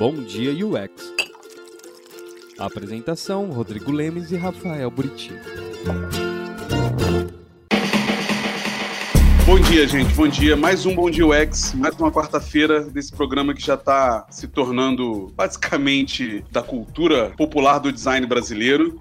Bom Dia UX. apresentação: Rodrigo Lemes e Rafael Buriti. Bom dia, gente. Bom dia. Mais um Bom Dia UX, mais uma quarta-feira desse programa que já está se tornando basicamente da cultura popular do design brasileiro,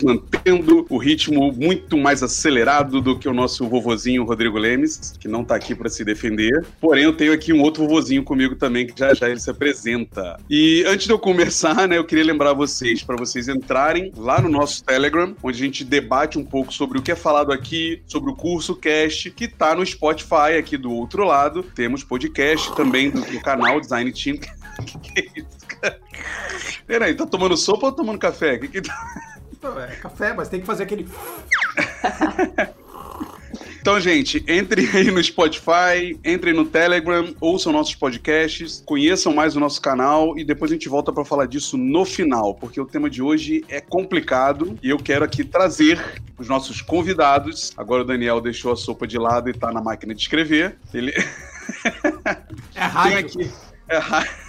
mantendo o ritmo muito mais acelerado do que o nosso vovozinho Rodrigo Lemes, que não está aqui para se defender. Porém, eu tenho aqui um outro vovozinho comigo também, que já já ele se apresenta. E antes de eu começar, né, eu queria lembrar vocês, para vocês entrarem lá no nosso Telegram, onde a gente debate um pouco sobre o que é falado aqui, sobre o curso Cast, que está no Spotify aqui do outro lado. Temos podcast também do, do canal Design Team. que, que é isso, cara? Peraí, tá tomando sopa ou tomando café? Que que tá... É café, mas tem que fazer aquele. Então, gente, entrem aí no Spotify, entrem no Telegram, ouçam nossos podcasts, conheçam mais o nosso canal e depois a gente volta para falar disso no final, porque o tema de hoje é complicado e eu quero aqui trazer os nossos convidados. Agora o Daniel deixou a sopa de lado e tá na máquina de escrever. Ele. É rádio. Tem aqui. É rádio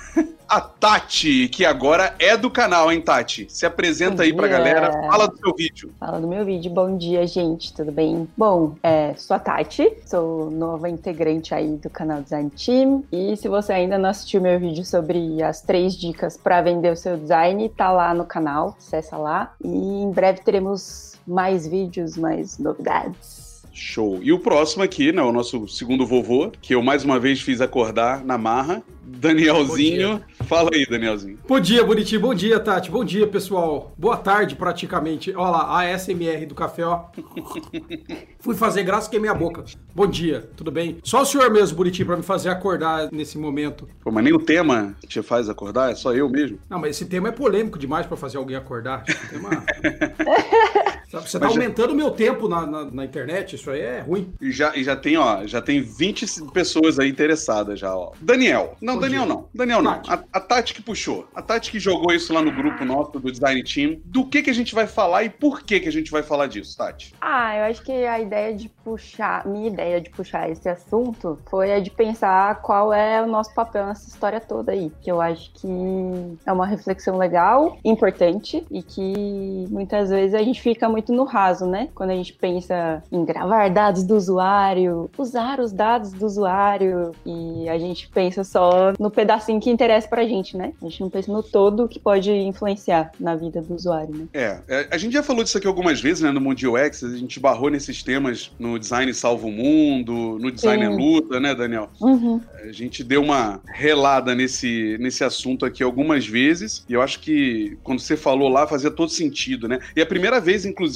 a Tati, que agora é do canal, hein, Tati? Se apresenta aí pra galera, fala do seu vídeo. Fala do meu vídeo. Bom dia, gente. Tudo bem? Bom, é, sou a Tati, sou nova integrante aí do canal Design Team. E se você ainda não assistiu meu vídeo sobre as três dicas para vender o seu design, tá lá no canal. Acessa lá. E em breve teremos mais vídeos, mais novidades. Show. E o próximo aqui, né, o nosso segundo vovô, que eu mais uma vez fiz acordar na marra, Danielzinho. Fala aí, Danielzinho. Bom dia, Bonitinho. Bom dia, Tati. Bom dia, pessoal. Boa tarde, praticamente. Olha lá, a ASMR do café, ó. Fui fazer graça queimei a boca. Bom dia, tudo bem? Só o senhor mesmo, Bonitinho, pra me fazer acordar nesse momento. Pô, mas nem o tema te faz acordar, é só eu mesmo. Não, mas esse tema é polêmico demais pra fazer alguém acordar. Esse tema... Sabe, Você tá já- aumentando o meu tempo na, na, na internet, isso aí é ruim. E já, e já tem, ó, já tem 20 pessoas aí interessadas já, ó. Daniel. Não, Bom Daniel dia. não. Daniel não. Tati. A, a Tati que puxou. A Tati que jogou isso lá no grupo nosso do Design Team. Do que que a gente vai falar e por que que a gente vai falar disso, Tati? Ah, eu acho que a ideia de puxar, minha ideia de puxar esse assunto foi a de pensar qual é o nosso papel nessa história toda aí. Que eu acho que é uma reflexão legal, importante e que muitas vezes a gente fica muito no raso, né? Quando a gente pensa em gravar dados do usuário, usar os dados do usuário e a gente pensa só no pedacinho que interessa pra gente, né? A gente não pensa no todo que pode influenciar na vida do usuário, né? É, é, a gente já falou disso aqui algumas vezes, né, no Mundo UX, a gente barrou nesses temas no Design Salva o Mundo, no Design é. Luta, né, Daniel? Uhum. A gente deu uma relada nesse, nesse assunto aqui algumas vezes, e eu acho que quando você falou lá fazia todo sentido, né? E a primeira vez, inclusive,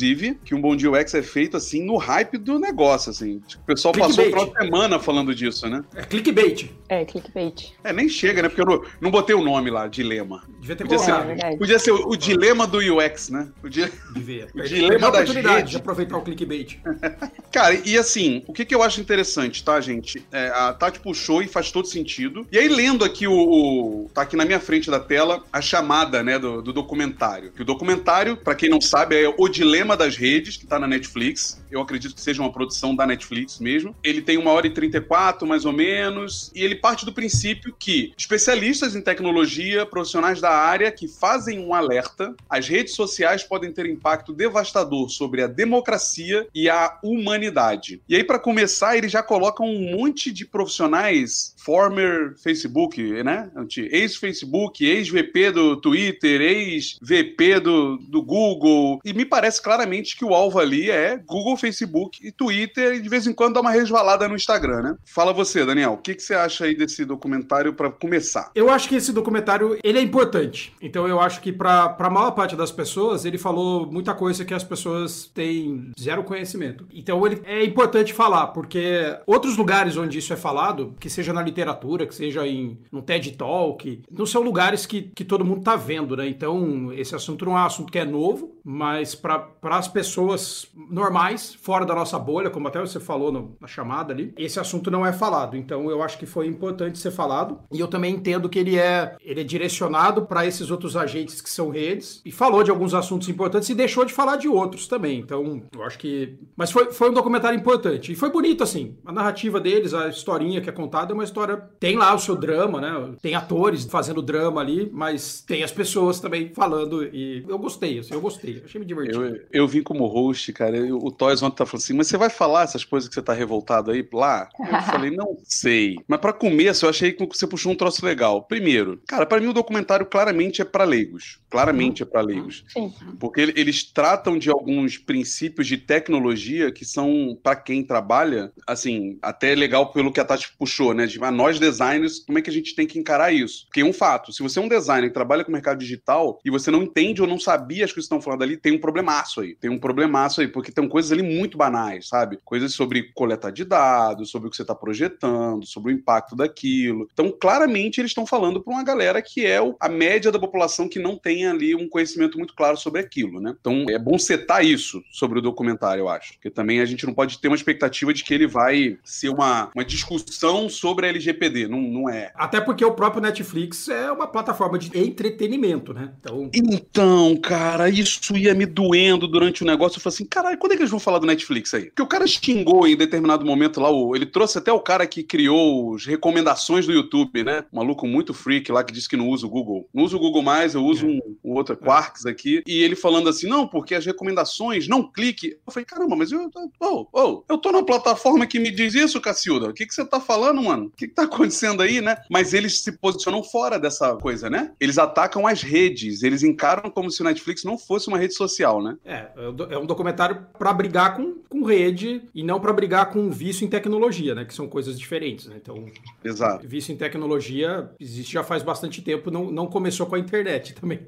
que um Bom Dia UX é feito assim no hype do negócio, assim. Tipo, o pessoal passou Clickbait. uma semana falando disso, né? É clickbait. É, clickbait. É, nem chega, né? Porque eu não, não botei o nome lá, dilema. Devia ter Podia ser, É, colocado. verdade. podia ser o, o dilema do UX, né? O di- Devia. O dilema perdi a das oportunidade de aproveitar o clickbait. Cara, e assim, o que, que eu acho interessante, tá, gente? É, a Tati puxou e faz todo sentido. E aí, lendo aqui o, o- Tá aqui na minha frente da tela a chamada, né, do, do documentário. Que o documentário, pra quem não sabe, é O Dilema das Redes, que tá na Netflix. Eu acredito que seja uma produção da Netflix mesmo. Ele tem uma hora e 34, mais ou menos. E ele parte do princípio que especialistas em tecnologia, profissionais da área que fazem um alerta, as redes sociais podem ter impacto devastador sobre a democracia e a humanidade. E aí, para começar, ele já coloca um monte de profissionais, former Facebook, né? Ex-Facebook, ex-VP do Twitter, ex-VP do, do Google. E me parece claramente que o alvo ali é Google, Facebook e Twitter, e de vez em quando dá uma resvalada no Instagram, né? Fala você, Daniel, o que, que você acha aí desse documentário para começar? Eu acho que esse documentário ele é importante. Então eu acho que para a maior parte das pessoas ele falou muita coisa que as pessoas têm zero conhecimento. Então ele é importante falar porque outros lugares onde isso é falado, que seja na literatura, que seja em um TED Talk, não são lugares que, que todo mundo tá vendo, né? Então esse assunto não é um assunto que é novo, mas para as pessoas normais fora da nossa bolha, como até você falou no, na chamada ali, esse assunto não é falado. Então eu acho que foi importante ser falado. E eu também entendo que ele é, ele é direcionado para esses outros agentes que são redes e falou de alguns assuntos importantes e deixou de falar de outros também. Então eu acho que. Mas foi, foi um documentário importante. E foi bonito, assim. A narrativa deles, a historinha que é contada é uma história. Tem lá o seu drama, né? Tem atores fazendo drama ali, mas tem as pessoas também falando. E eu gostei, assim, eu gostei. Achei me divertido. Eu, eu vim como host, cara. Eu, o Toys ontem tá falando assim, mas você vai falar essas coisas que você tá revoltado aí lá? Eu falei, não sei. Mas para começo, eu achei que você puxou um troço legal. Primeiro, cara, para mim o documentário claramente é para leigos. Claramente é para leigos. Sim. Porque ele- eles tratam de alguns princípios de tecnologia que são, para quem trabalha, assim, até legal pelo que a Tati puxou, né? De ah, nós designers, como é que a gente tem que encarar isso? Porque é um fato, se você é um designer que trabalha com o mercado digital e você não entende ou não sabia as coisas que estão falando ali, tem um problemaço aí. Tem um problemaço aí, porque tem coisas ali muito banais, sabe? Coisas sobre coletar de dados, sobre o que você está projetando, sobre o impacto daquilo. Então, claramente, eles estão falando para uma galera que é a média da população que não tem ali um conhecimento muito claro sobre aquilo, né? Então, é bom setar isso sobre o documentário, eu acho. Porque também a gente não pode ter uma expectativa de que ele vai ser uma, uma discussão sobre a LGPD. Não, não é. Até porque o próprio Netflix é uma plataforma de entretenimento, né? Então, Então, cara, isso ia me doendo durante o negócio. Eu falei assim, caralho, quando é que eles vão falar do Netflix aí? Porque o cara xingou em determinado momento lá, o- ele trouxe até o cara que criou as recomendações do YouTube, né? Um maluco muito freak lá que disse que não usa o Google. Não usa o Google mais, eu uso um, um outro Quarks aqui. E ele falando assim, não, porque as recomendações, não clique. Eu falei, caramba, mas eu, oh, oh, eu tô na plataforma que me diz isso, Cacilda. O que, que você tá falando, mano? O que, que tá acontecendo aí, né? Mas eles se posicionam fora dessa coisa, né? Eles atacam as redes, eles encaram como se o Netflix não fosse uma rede social, né? é, é um é um documentário pra brigar com, com rede e não pra brigar com vício em tecnologia, né? Que são coisas diferentes, né? Então, Exato. vício em tecnologia existe já faz bastante tempo, não, não começou com a internet também.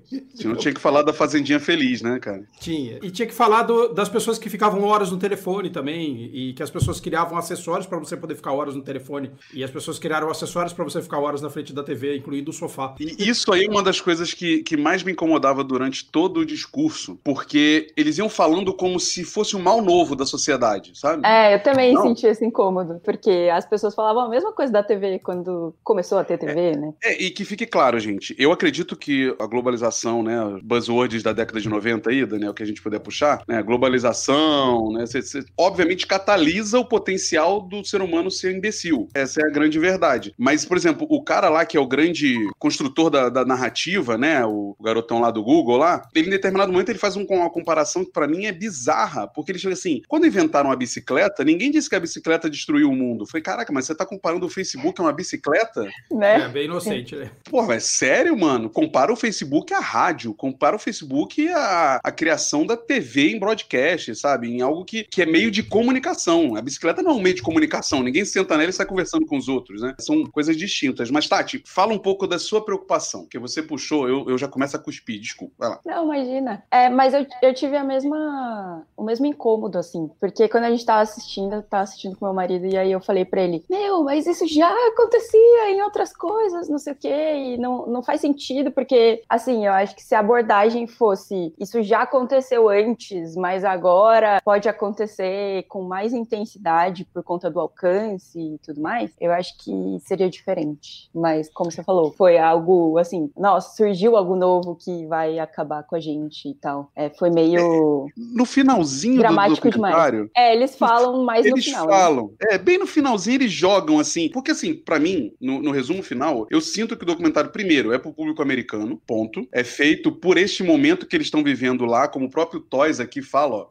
Tinha que falar da Fazendinha Feliz, né, cara? Tinha. E tinha que falar do- das pessoas que ficavam horas no telefone também, e que as pessoas criavam acessórios para você poder ficar horas no telefone, e as pessoas criaram acessórios para você ficar horas na frente da TV, incluindo o sofá. E isso aí é uma das coisas que, que mais me incomodava durante todo o discurso, porque eles iam falando como se fosse um mal novo da sociedade, sabe? É, eu também Não. senti esse incômodo, porque as pessoas falavam a mesma coisa da TV quando começou a ter TV, né? É, e que fique claro, gente, eu acredito que a globalização, né, buzzwords da década de 90 aí, Daniel, que a gente puder puxar, né, globalização, né, cê- cê- obviamente catalisa o potencial do ser humano ser imbecil. Essa é a grande verdade. Mas, por exemplo, o cara lá que é o grande construtor da, da narrativa, né, o garotão lá do Google lá, ele em determinado momento ele faz um- uma comparação que pra mim é bizarra, porque ele chega assim, quando inventaram a bicicleta, ninguém disse que a bicicleta destruiu o mundo. Falei, caraca, mas você tá comparando o Facebook a uma bicicleta? né? É, bem inocente, né? Pô, é sério, mano? Compara o Facebook à rádio, compara o Facebook à, à criação da TV em broadcast, sabe? Em algo que, que é meio de comunicação. A bicicleta não é um meio de comunicação, ninguém senta nela e sai conversando com os outros, né? São coisas distintas. Mas, Tati, fala um pouco da sua preocupação, que você puxou, eu, eu já começo a cuspir, desculpa. Vai lá. Não, imagina. É, mas eu, eu tive a mesma, o mesmo incômodo, assim, porque quando a gente tava assistindo, eu tava assistindo com meu marido, e aí eu falei pra ele, meu, mas isso já acontecia em outras coisas, não sei o quê, e não, não faz sentido, porque, assim, eu acho que se a abordagem fosse, isso já aconteceu antes, mas agora pode acontecer com mais intensidade por conta do alcance e tudo mais, eu acho que seria diferente. Mas, como você falou, foi algo, assim, nossa, surgiu algo novo que vai acabar com a gente e tal. É, foi meio. No finalzinho do Dramático documentário, É, eles falam mais no Eles final. né? falam. É, bem no finalzinho eles jogam assim. Porque, assim, pra mim, no, no resumo final, eu sinto que o documentário, primeiro, é pro público americano, ponto. É feito por este momento que eles estão vivendo lá, como o próprio Toys aqui fala, ó.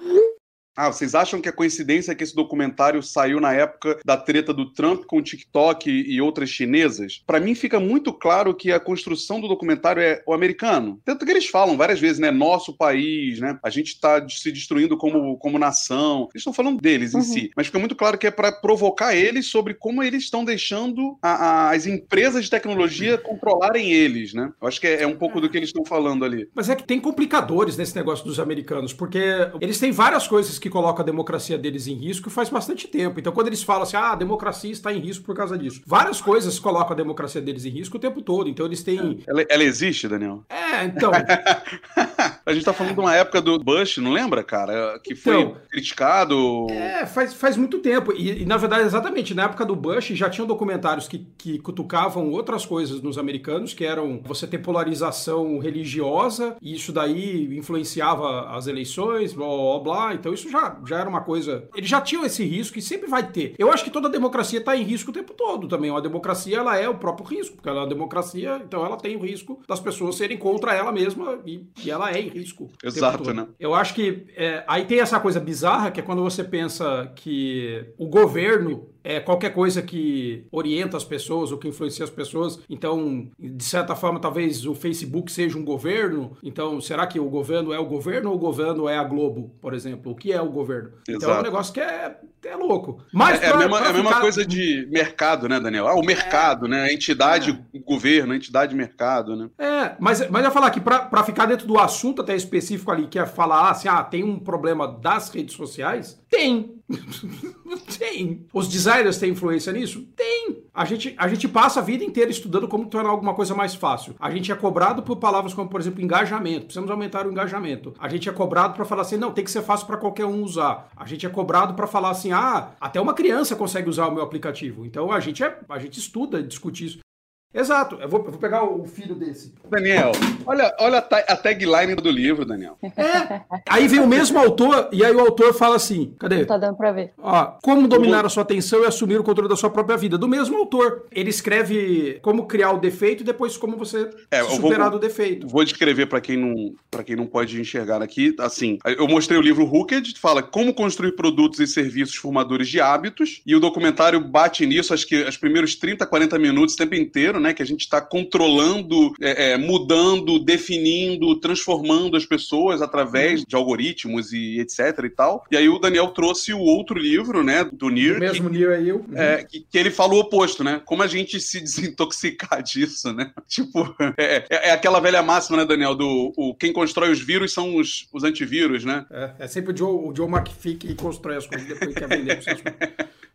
Ah, vocês acham que é coincidência que esse documentário saiu na época da treta do Trump com o TikTok e outras chinesas? Pra mim fica muito claro que a construção do documentário é o americano. Tanto que eles falam várias vezes, né? Nosso país, né? A gente tá se destruindo como, como nação. Eles estão falando deles em Uhum. si. Mas fica muito claro que é pra provocar eles sobre como eles estão deixando a- a- as empresas de tecnologia controlarem eles, né? Eu acho que é, é um pouco do que eles estão falando ali. Mas é que tem complicadores nesse negócio dos americanos, porque eles têm várias coisas que que colocam a democracia deles em risco faz bastante tempo. Então, quando eles falam assim, ah, a democracia está em risco por causa disso. Várias coisas colocam a democracia deles em risco o tempo todo. Então, eles têm. Ela, ela existe, Daniel? É, então. a gente tá falando de uma época do Bush, não lembra, cara? Que foi Então, criticado. É, faz, faz muito tempo. E, e, na verdade, exatamente, na época do Bush já tinham documentários que, que cutucavam outras coisas nos americanos, que eram você ter polarização religiosa, e isso daí influenciava as eleições, blá blá blá. Então isso já, já era uma coisa. Eles já tinham esse risco e sempre vai ter. Eu acho que toda democracia está em risco o tempo todo também. Uma democracia, ela é o próprio risco, porque ela é uma democracia, então ela tem o risco das pessoas serem contra ela mesma e, e ela é em tempo Exato, né? Eu acho que é, aí tem essa coisa bizarra que é quando você pensa que o governo é qualquer coisa que orienta as pessoas ou que influencia as pessoas. Então, de certa forma, talvez o Facebook seja um governo. Então, será que o governo é o governo ou o governo é a Globo, por exemplo? O que é o governo? Então é um Exato. negócio que é, é louco. Mas É, é a pra- mesma, é a mesma ficar- coisa de mercado, né, Daniel? Ah, o mercado, né? A entidade, governo, a entidade mercado, né? É, mas, mas eu ia falar que pra ficar dentro do assunto até específico ali, que é falar assim, ah, tem um problema das redes sociais? Tem. tem. Os designers têm influência nisso? Tem. A gente, a gente passa a vida inteira estudando como tornar alguma coisa mais fácil. A gente é cobrado por palavras como, por exemplo, engajamento. Precisamos aumentar o engajamento. A gente é cobrado para falar assim, não, tem que ser fácil para qualquer um usar. A gente é cobrado para falar assim, ah, até uma criança consegue usar o meu aplicativo. Então a gente, é, a gente estuda, discute isso. Exato. Eu vou, eu vou pegar o filho desse. Daniel, olha, olha a, ta- a tagline do livro, Daniel. É. Aí vem o mesmo autor, e aí o autor fala assim: cadê? Tá dando pra ver. Ó, como dominar a sua atenção e assumir o controle da sua própria vida. Do mesmo autor. Ele escreve como criar o defeito e depois como você É, vou- superar do defeito. Vou descrever para quem não para quem não pode enxergar aqui, assim, eu mostrei o livro Hooked, fala como construir produtos e serviços formadores de hábitos, e o documentário bate nisso, acho que os primeiros 30, 40 minutos, o tempo inteiro, né, que a gente está controlando, é, é, mudando, definindo, transformando as pessoas através de algoritmos e etc e tal. E aí o Daniel trouxe o outro livro, né, do Nir, O mesmo nível aí eu. é, que, que ele fala o oposto, né? Como a gente se desintoxicar disso, né? Tipo, é, é- é aquela velha máxima, né, Daniel? Do o, quem constrói os vírus são os, os antivírus, né? É, é sempre o Joe, o Joe McPhee que constrói as coisas depois quer vender vocês.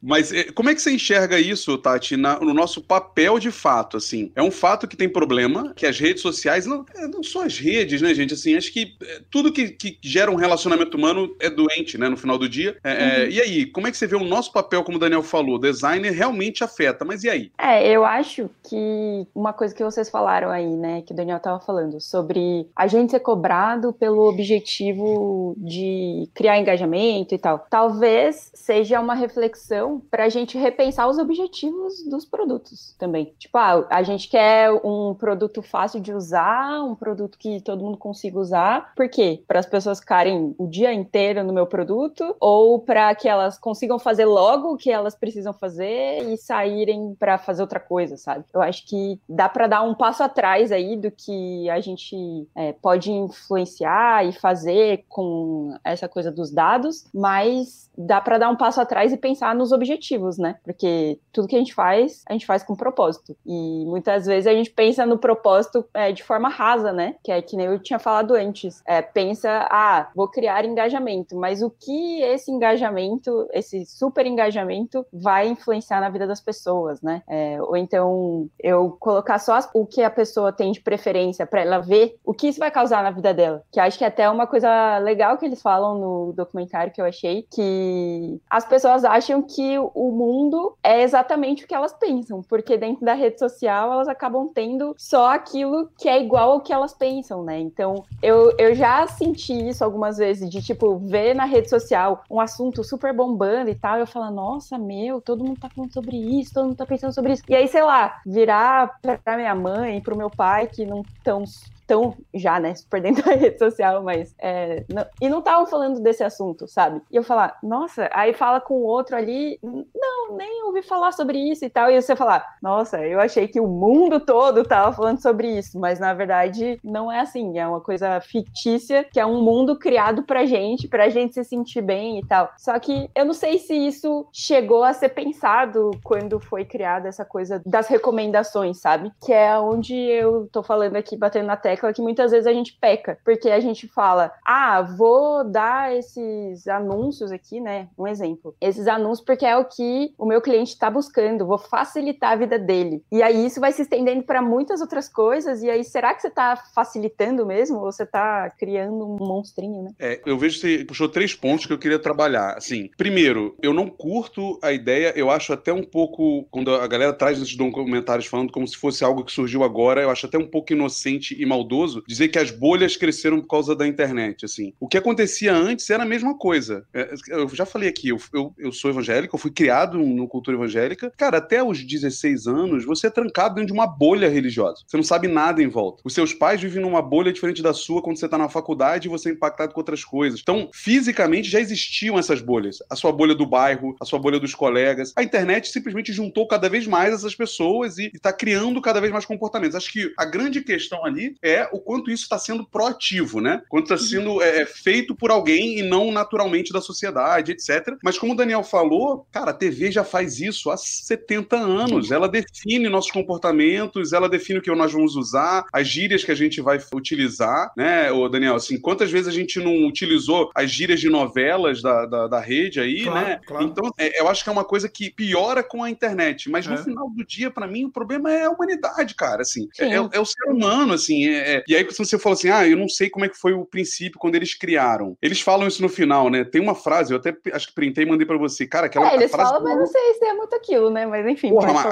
Mas é, como é que você enxerga isso, Tati, na- no nosso papel de fato, assim? É um fato que tem problema, que as redes sociais, não, é, não só as redes, né, gente? Assim, acho que é, tudo que, que gera um relacionamento humano é doente, né, no final do dia. É, é, e aí, como é que você vê o nosso papel, como o Daniel falou? Designer realmente afeta, mas e aí? É, eu acho que uma coisa que vocês falaram aí, né, que o Daniel tava falando, sobre a gente ser cobrado pelo objetivo de criar engajamento e tal. Talvez seja uma reflexão para a gente repensar os objetivos dos produtos também. Tipo, ah, a gente quer um produto fácil de usar, um produto que todo mundo consiga usar. Por quê? Para as pessoas ficarem o dia inteiro no meu produto ou para que elas consigam fazer logo o que elas precisam fazer e saírem para fazer outra coisa, sabe? Eu acho que dá para dar um passo atrás aí do que a gente é, pode influenciar e fazer com essa coisa dos dados, mas dá para dar um passo atrás e pensar nos objetivos, né? Porque tudo que a gente faz, a gente faz com propósito. E muitas vezes a gente pensa no propósito é, de forma rasa, né? Que é que nem eu tinha falado antes. É, pensa, ah, vou criar engajamento, mas o que esse engajamento, esse super engajamento, vai influenciar na vida das pessoas, né? É, ou então eu colocar só o que a pessoa tem de preferência para ela ver o que isso vai causar na vida dela. Que acho que é até uma coisa legal que eles falam no documentário que eu achei, que as pessoas acham que o mundo é exatamente o que elas pensam, porque dentro da rede social elas acabam tendo só aquilo que é igual ao que elas pensam, né? Então eu, eu já senti isso algumas vezes, de tipo, ver na rede social um assunto super bombando e tal, e eu falo, nossa, meu, todo mundo tá falando sobre isso, todo mundo tá pensando sobre isso. E aí, sei lá, virar pra minha mãe, pro meu pai, que não tão tão já, né, super dentro da rede social, mas é, não- e não estavam falando desse assunto, sabe? E eu falar, nossa, aí fala com o outro ali, não, nem ouvi falar sobre isso e tal, e você falar, nossa, eu achei que o mundo todo tava falando sobre isso, mas na verdade não é assim, é uma coisa fictícia, que é um mundo criado pra gente, pra gente se sentir bem e tal. Só que eu não sei se isso chegou a ser pensado quando foi criada essa coisa das recomendações, sabe? Que é onde eu tô falando aqui, batendo na tecla tecla que muitas vezes a gente peca, porque a gente fala, ah, vou dar esses anúncios aqui, né? Um exemplo. Esses anúncios porque é o que o meu cliente está buscando, vou facilitar a vida dele. E aí isso vai se estendendo para muitas outras coisas, e aí será que você está facilitando mesmo? Ou você está criando um monstrinho, né? É, eu vejo que você puxou três pontos que eu queria trabalhar. Assim, primeiro, eu não curto a ideia, eu acho até um pouco, quando a galera traz esses documentários falando como se fosse algo que surgiu agora, eu acho até um pouco inocente e maldoso dizer que as bolhas cresceram por causa da internet, assim. O que acontecia antes era a mesma coisa. É, eu já falei aqui, eu, eu, eu sou evangélico, eu fui criado no cultura evangélica. Cara, até os 16 anos, você é trancado dentro de uma bolha religiosa. Você não sabe nada em volta. Os seus pais vivem numa bolha diferente da sua quando você tá na faculdade e você é impactado com outras coisas. Então, fisicamente já existiam essas bolhas. A sua bolha do bairro, a sua bolha dos colegas. A internet simplesmente juntou cada vez mais essas pessoas e está criando cada vez mais comportamentos. Acho que a grande questão ali é o quanto isso está sendo proativo, né? Quanto está sendo é, é, feito por alguém e não naturalmente da sociedade, etc. Mas como o Daniel falou, cara, a TV já faz isso há 70 anos. Ela define nossos comportamentos, ela define o que nós vamos usar, as gírias que a gente vai utilizar, né, o Daniel? Assim, quantas vezes a gente não utilizou as gírias de novelas da, da, da rede aí, Claro, né? claro. Então, é, eu acho que é uma coisa que piora com a internet. Mas no É. final do dia, pra mim, o problema é a humanidade, cara. Assim, é, é é o ser humano, assim. É- E aí, quando você fala assim, ah, eu não sei como é que foi o princípio quando eles criaram. Eles falam isso no final, né? Tem uma frase, eu até acho que printei e mandei pra você. Cara, aquela É, eles frase falam, mas não sei se é muito aquilo, né? Mas enfim, Porra, mas-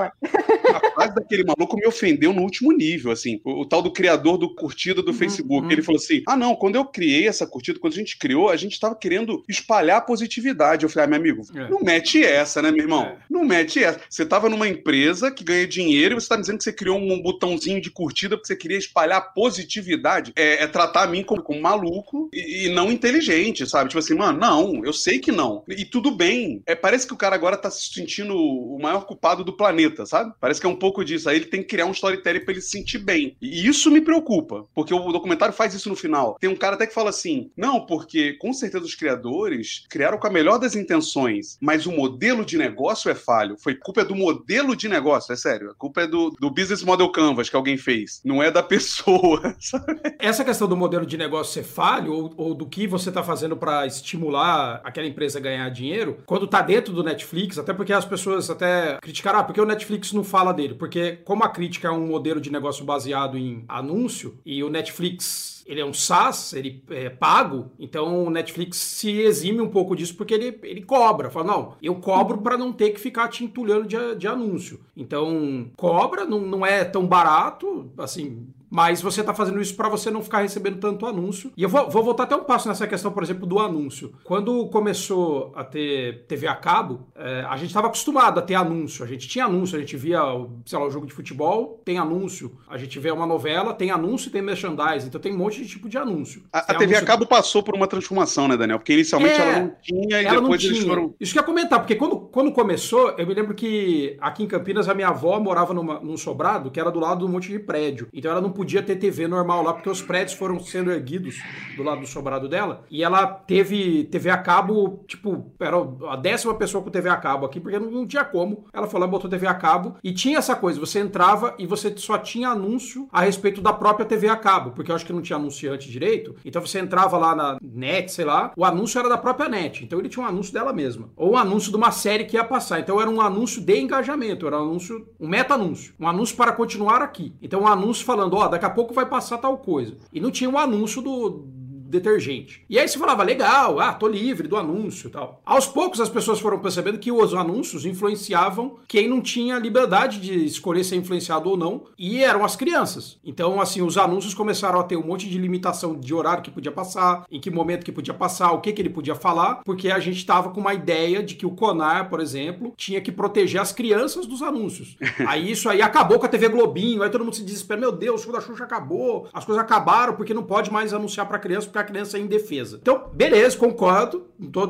a frase daquele maluco me ofendeu no último nível, assim. O, o tal do criador do curtida do Facebook. uhum. Ele falou assim: ah, não, quando eu criei essa curtida, quando a gente criou, a gente tava querendo espalhar positividade. Eu falei, ah, meu amigo, É. não mete essa, né, meu irmão? É. Não mete essa. Você tava numa empresa que ganha dinheiro e você tá dizendo que você criou um botãozinho de curtida porque você queria espalhar positividade. É, é tratar a mim como, como maluco e, e não inteligente, sabe? Tipo assim, mano, não, eu sei que não. E tudo bem. É, parece que o cara agora tá se sentindo o maior culpado do planeta, sabe? Parece que é um pouco disso. Aí ele tem que criar um storytelling pra ele se sentir bem. E isso me preocupa, porque o documentário faz isso no final. Tem um cara até que fala assim: não, porque com certeza os criadores criaram com a melhor das intenções, mas o modelo de negócio é falho. Foi culpa do modelo de negócio, é sério. A culpa é do, do business model canvas que alguém fez, não é da pessoa. sabe? Essa questão do modelo de negócio ser falho ou, ou do que você está fazendo para estimular aquela empresa a ganhar dinheiro, quando tá dentro do Netflix, até porque as pessoas até criticaram, ah, porque o Netflix não fala dele? Porque como a crítica é um modelo de negócio baseado em anúncio e o Netflix ele é um SaaS, ele é pago, então o Netflix se exime um pouco disso porque ele, ele cobra. Fala, não, eu cobro para não ter que ficar te entulhando de, de anúncio. Então, cobra, não, não é tão barato, assim, mas você está fazendo isso para você não ficar recebendo tanto anúncio. E eu vou, vou voltar até um passo nessa questão, por exemplo, do anúncio. Quando começou a ter TV a cabo, é, a gente estava acostumado a ter anúncio. A gente tinha anúncio, a gente via, sei lá, o jogo de futebol, tem anúncio. A gente vê uma novela, tem anúncio e tem merchandising. Então tem um monte de tipo de anúncio. A, a Tem TV a anúncio- cabo passou por uma transformação, né, Daniel? Porque inicialmente É, ela não tinha e depois eles tinha. foram. Isso que eu ia comentar, porque quando, quando começou, eu me lembro que aqui em Campinas a minha avó morava numa- num sobrado que era do lado de um monte de prédio. Então ela não podia ter TV normal lá, porque os prédios foram sendo erguidos do lado do sobrado dela. E ela teve TV a cabo, tipo, era a décima pessoa com TV a cabo aqui, porque não, não tinha como. Ela foi lá, botou TV a cabo e tinha essa coisa: você entrava e você só tinha anúncio a respeito da própria TV a cabo, porque eu acho que não tinha anunciante direito. Então você entrava lá na net, sei lá, o anúncio era da própria net. Então ele tinha um anúncio dela mesma. Ou um anúncio de uma série que ia passar. Então era um anúncio de engajamento, era um anúncio, um meta-anúncio. Um anúncio para continuar aqui. Então um anúncio falando, ó, daqui a pouco vai passar tal coisa. E não tinha um anúncio do detergente. E aí você falava, legal, ah, tô livre do anúncio e tal. Aos poucos as pessoas foram percebendo que os anúncios influenciavam quem não tinha liberdade de escolher ser influenciado ou não, e eram as crianças. Então, assim, os anúncios começaram a ter um monte de limitação de horário que podia passar, em que momento que podia passar, o que que ele podia falar, porque a gente tava com uma ideia de que o Conar, por exemplo, tinha que proteger as crianças dos anúncios. aí isso aí acabou com a TV Globinho, aí todo mundo se desespera, meu Deus, o show da Xuxa acabou, as coisas acabaram porque não pode mais anunciar pra criança porque porque a criança é indefesa. Então, beleza, concordo. Não tô,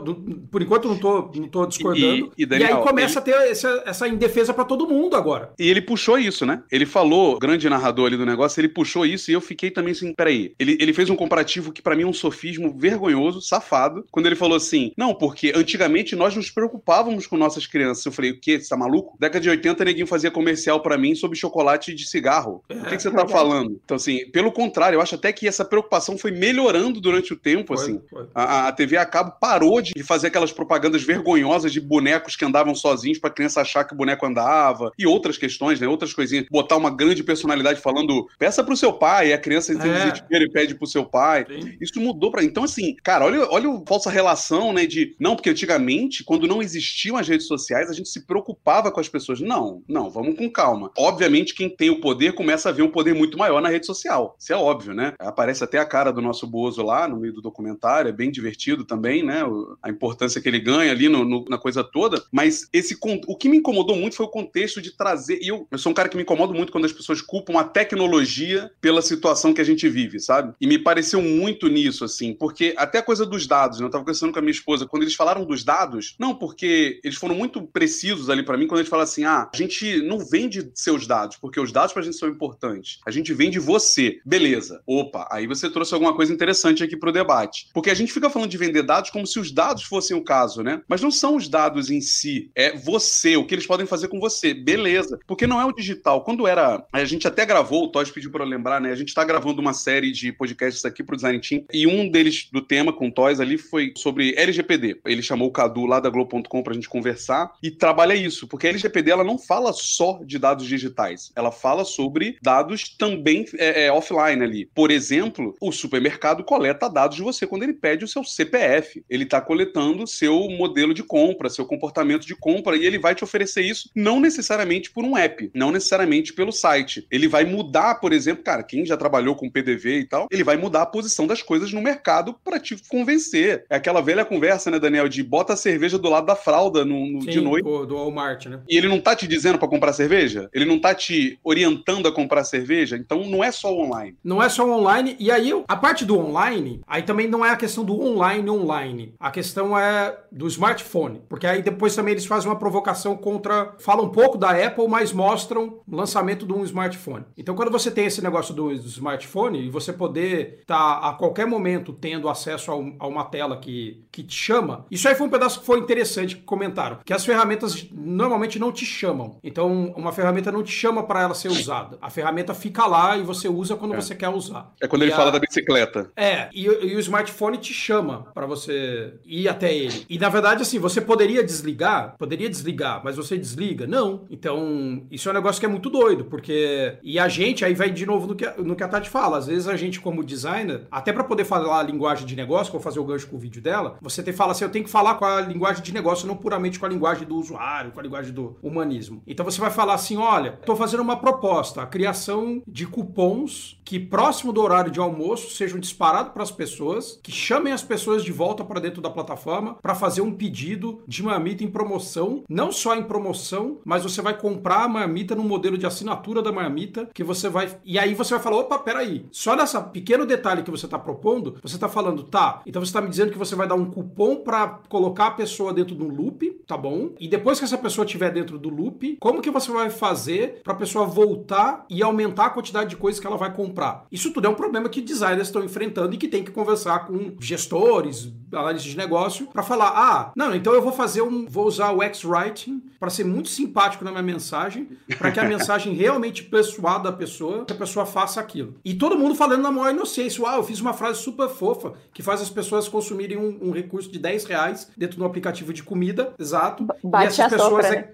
por enquanto não tô, não tô discordando. E, e, Daniel, e aí começa ele... a ter essa, essa indefesa para todo mundo agora. E ele puxou isso, né? Ele falou, grande narrador ali do negócio, ele puxou isso e eu fiquei também assim, peraí. Ele, ele fez um comparativo que para mim é um sofismo vergonhoso, safado, quando ele falou assim, não, porque antigamente nós nos preocupávamos com nossas crianças. Eu falei, o quê? Você tá maluco? Década de 80, neguinho fazia comercial para mim sobre chocolate de cigarro. O que, que você tá falando? Então, assim, pelo contrário, eu acho até que essa preocupação foi melhorando durante o tempo, foi, assim. Foi. A, a TV a cabo parou de fazer aquelas propagandas vergonhosas de bonecos que andavam sozinhos pra criança achar que o boneco andava. E outras questões, né? Outras coisinhas. Botar uma grande personalidade falando, peça pro seu pai, a criança é. desespero e pede pro seu pai. Sim. Isso mudou pra. Então, assim, cara, olha, olha a falsa relação, né? De. Não, porque antigamente, quando não existiam as redes sociais, a gente se preocupava com as pessoas. Não, não, vamos com calma. Obviamente, quem tem o poder começa a ver um poder muito maior na rede social. Isso é óbvio, né? Aparece até a cara do nosso Bozo lá no meio do documentário, é bem divertido também, né? A importância que ele ganha ali no, no, na coisa toda. Mas esse o que me incomodou muito foi o contexto de trazer. E eu, eu sou um cara que me incomoda muito quando as pessoas culpam a tecnologia pela situação que a gente vive, sabe? E me pareceu muito nisso, assim, porque até a coisa dos dados, né? Eu tava conversando com a minha esposa, quando eles falaram dos dados, não, porque eles foram muito precisos ali para mim quando eles falam assim: ah, a gente não vende seus dados, porque os dados pra gente são importantes. A gente vende você. Beleza. Opa, aí você trouxe alguma coisa interessante aqui pro debate. Porque a gente fica falando de vender dados como se os dados fossem o caso, né? Mas não são os dados em si, é você, o que eles podem fazer com você. Beleza. Porque não é o digital. Quando era. A gente até gravou, o Todd pediu para eu lembrar, né? A gente tá gravando uma série de podcasts aqui pro Design Team. E um deles do tema com o Toys ali foi sobre LGPD. Ele chamou o Cadu lá da Globo.com pra gente conversar e trabalha isso. Porque a LGPD ela não fala só de dados digitais. Ela fala sobre dados também é, é, offline ali. Por exemplo, o supermercado coleta dados de você quando ele pede o seu CPF. Ele está coletando seu modelo de compra, seu comportamento de compra, e ele vai te oferecer isso não necessariamente por um app, não necessariamente pelo site. Ele vai mudar, por exemplo, cara, quem já trabalhou com PDV e tal, ele vai mudar a posição das coisas no mercado para te convencer. É aquela velha conversa, né, Daniel, de bota a cerveja do lado da fralda no, no Sim, de noite. Do Walmart, né? E ele não tá te dizendo para comprar cerveja? Ele não tá te orientando a comprar cerveja? Então não é só online. Não é só online. E aí, a parte do online, aí também não é a questão do online online. A questão é do smartphone. Porque aí depois também eles fazem uma provocação contra. Falam um pouco da Apple, mas mostram o lançamento de um smartphone. Então, quando você tem esse negócio do smartphone e você poder estar tá, a qualquer momento tendo acesso a, um, a, uma tela que, que te chama, isso aí foi um pedaço que foi interessante que comentaram. Que as ferramentas normalmente não te chamam. Então, uma ferramenta não te chama para ela ser usada. A ferramenta fica lá e você usa quando é. você quer usar. É quando e ele a... fala da bicicleta. É, e, e o smartphone te chama para você ir até ele. E na verdade, assim, você poderia desligar, poderia desligar, mas você desliga? Não. Então, isso é um negócio que é muito doido, porque. E a gente, aí vai de novo no que, no que a Tati fala. Às vezes a gente, como designer, até para poder falar a linguagem de negócio, que eu vou fazer o gancho com o vídeo dela, você tem que falar assim: eu tenho que falar com a linguagem de negócio, não puramente com a linguagem do usuário, com a linguagem do humanismo. Então você vai falar assim: olha, estou fazendo uma proposta, a criação de cupons que próximo do horário de almoço sejam disparados para as pessoas, que chamem as pessoas de volta para dentro da plataforma para fazer um pedido de marmita em promoção, não só em promoção, mas você vai comprar a marmita no modelo de assinatura da marmita que você vai e aí você vai falar, opa, peraí, só nessa pequeno detalhe que você está propondo, você está falando, tá, então você está me dizendo que você vai dar um cupom para colocar a pessoa dentro do loop, tá bom? E depois que essa pessoa estiver dentro do loop, como que você vai fazer para a pessoa voltar e aumentar a quantidade de coisas que ela vai comprar? Isso tudo é um problema que designers estão enfrentando que tem que conversar com gestores, análise de negócio, para falar: ah, não, então eu vou fazer um. Vou usar o X-Writing para ser muito simpático na minha mensagem, para que a mensagem realmente persuada a pessoa, que a pessoa faça aquilo. E todo mundo falando na maior inocência: ah, eu fiz uma frase super fofa que faz as pessoas consumirem um, um recurso de 10 reais dentro do aplicativo de comida, exato. Bate e essas pessoas. Sopra, né?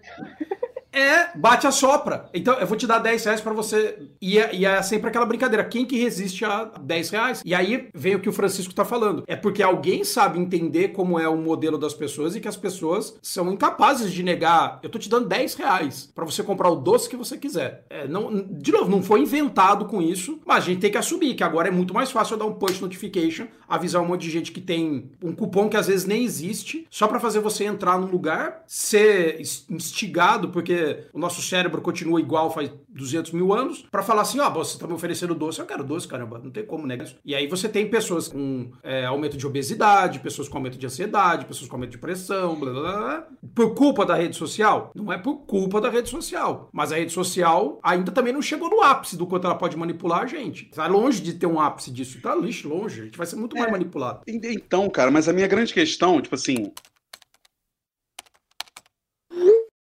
É, bate a sopra. Então, eu vou te dar 10 reais pra você. E é, e é, sempre aquela brincadeira. Quem que resiste a 10 reais? E aí vem o que o Francisco tá falando. É porque alguém sabe entender como é o modelo das pessoas e que as pessoas são incapazes de negar. Eu tô te dando 10 reais pra você comprar o doce que você quiser. É, não, de novo, não foi inventado com isso, mas a gente tem que assumir que agora é muito mais fácil eu dar um push notification, avisar um monte de gente que tem um cupom que às vezes nem existe, só para fazer você entrar num lugar, ser instigado, porque porque o nosso cérebro continua igual faz 200 mil anos, para falar assim, ó, oh, você tá me oferecendo doce, eu quero doce, caramba, não tem como negar isso. E aí você tem pessoas com é, aumento de obesidade, pessoas com aumento de ansiedade, pessoas com aumento de pressão, blá, blá, blá, por culpa da rede social? Não é por culpa da rede social, mas a rede social ainda também não chegou no ápice do quanto ela pode manipular a gente. Tá longe de ter um ápice disso, tá lixo, longe, a gente vai ser muito é, mais manipulado. Então, cara, mas a minha grande questão, tipo assim, É,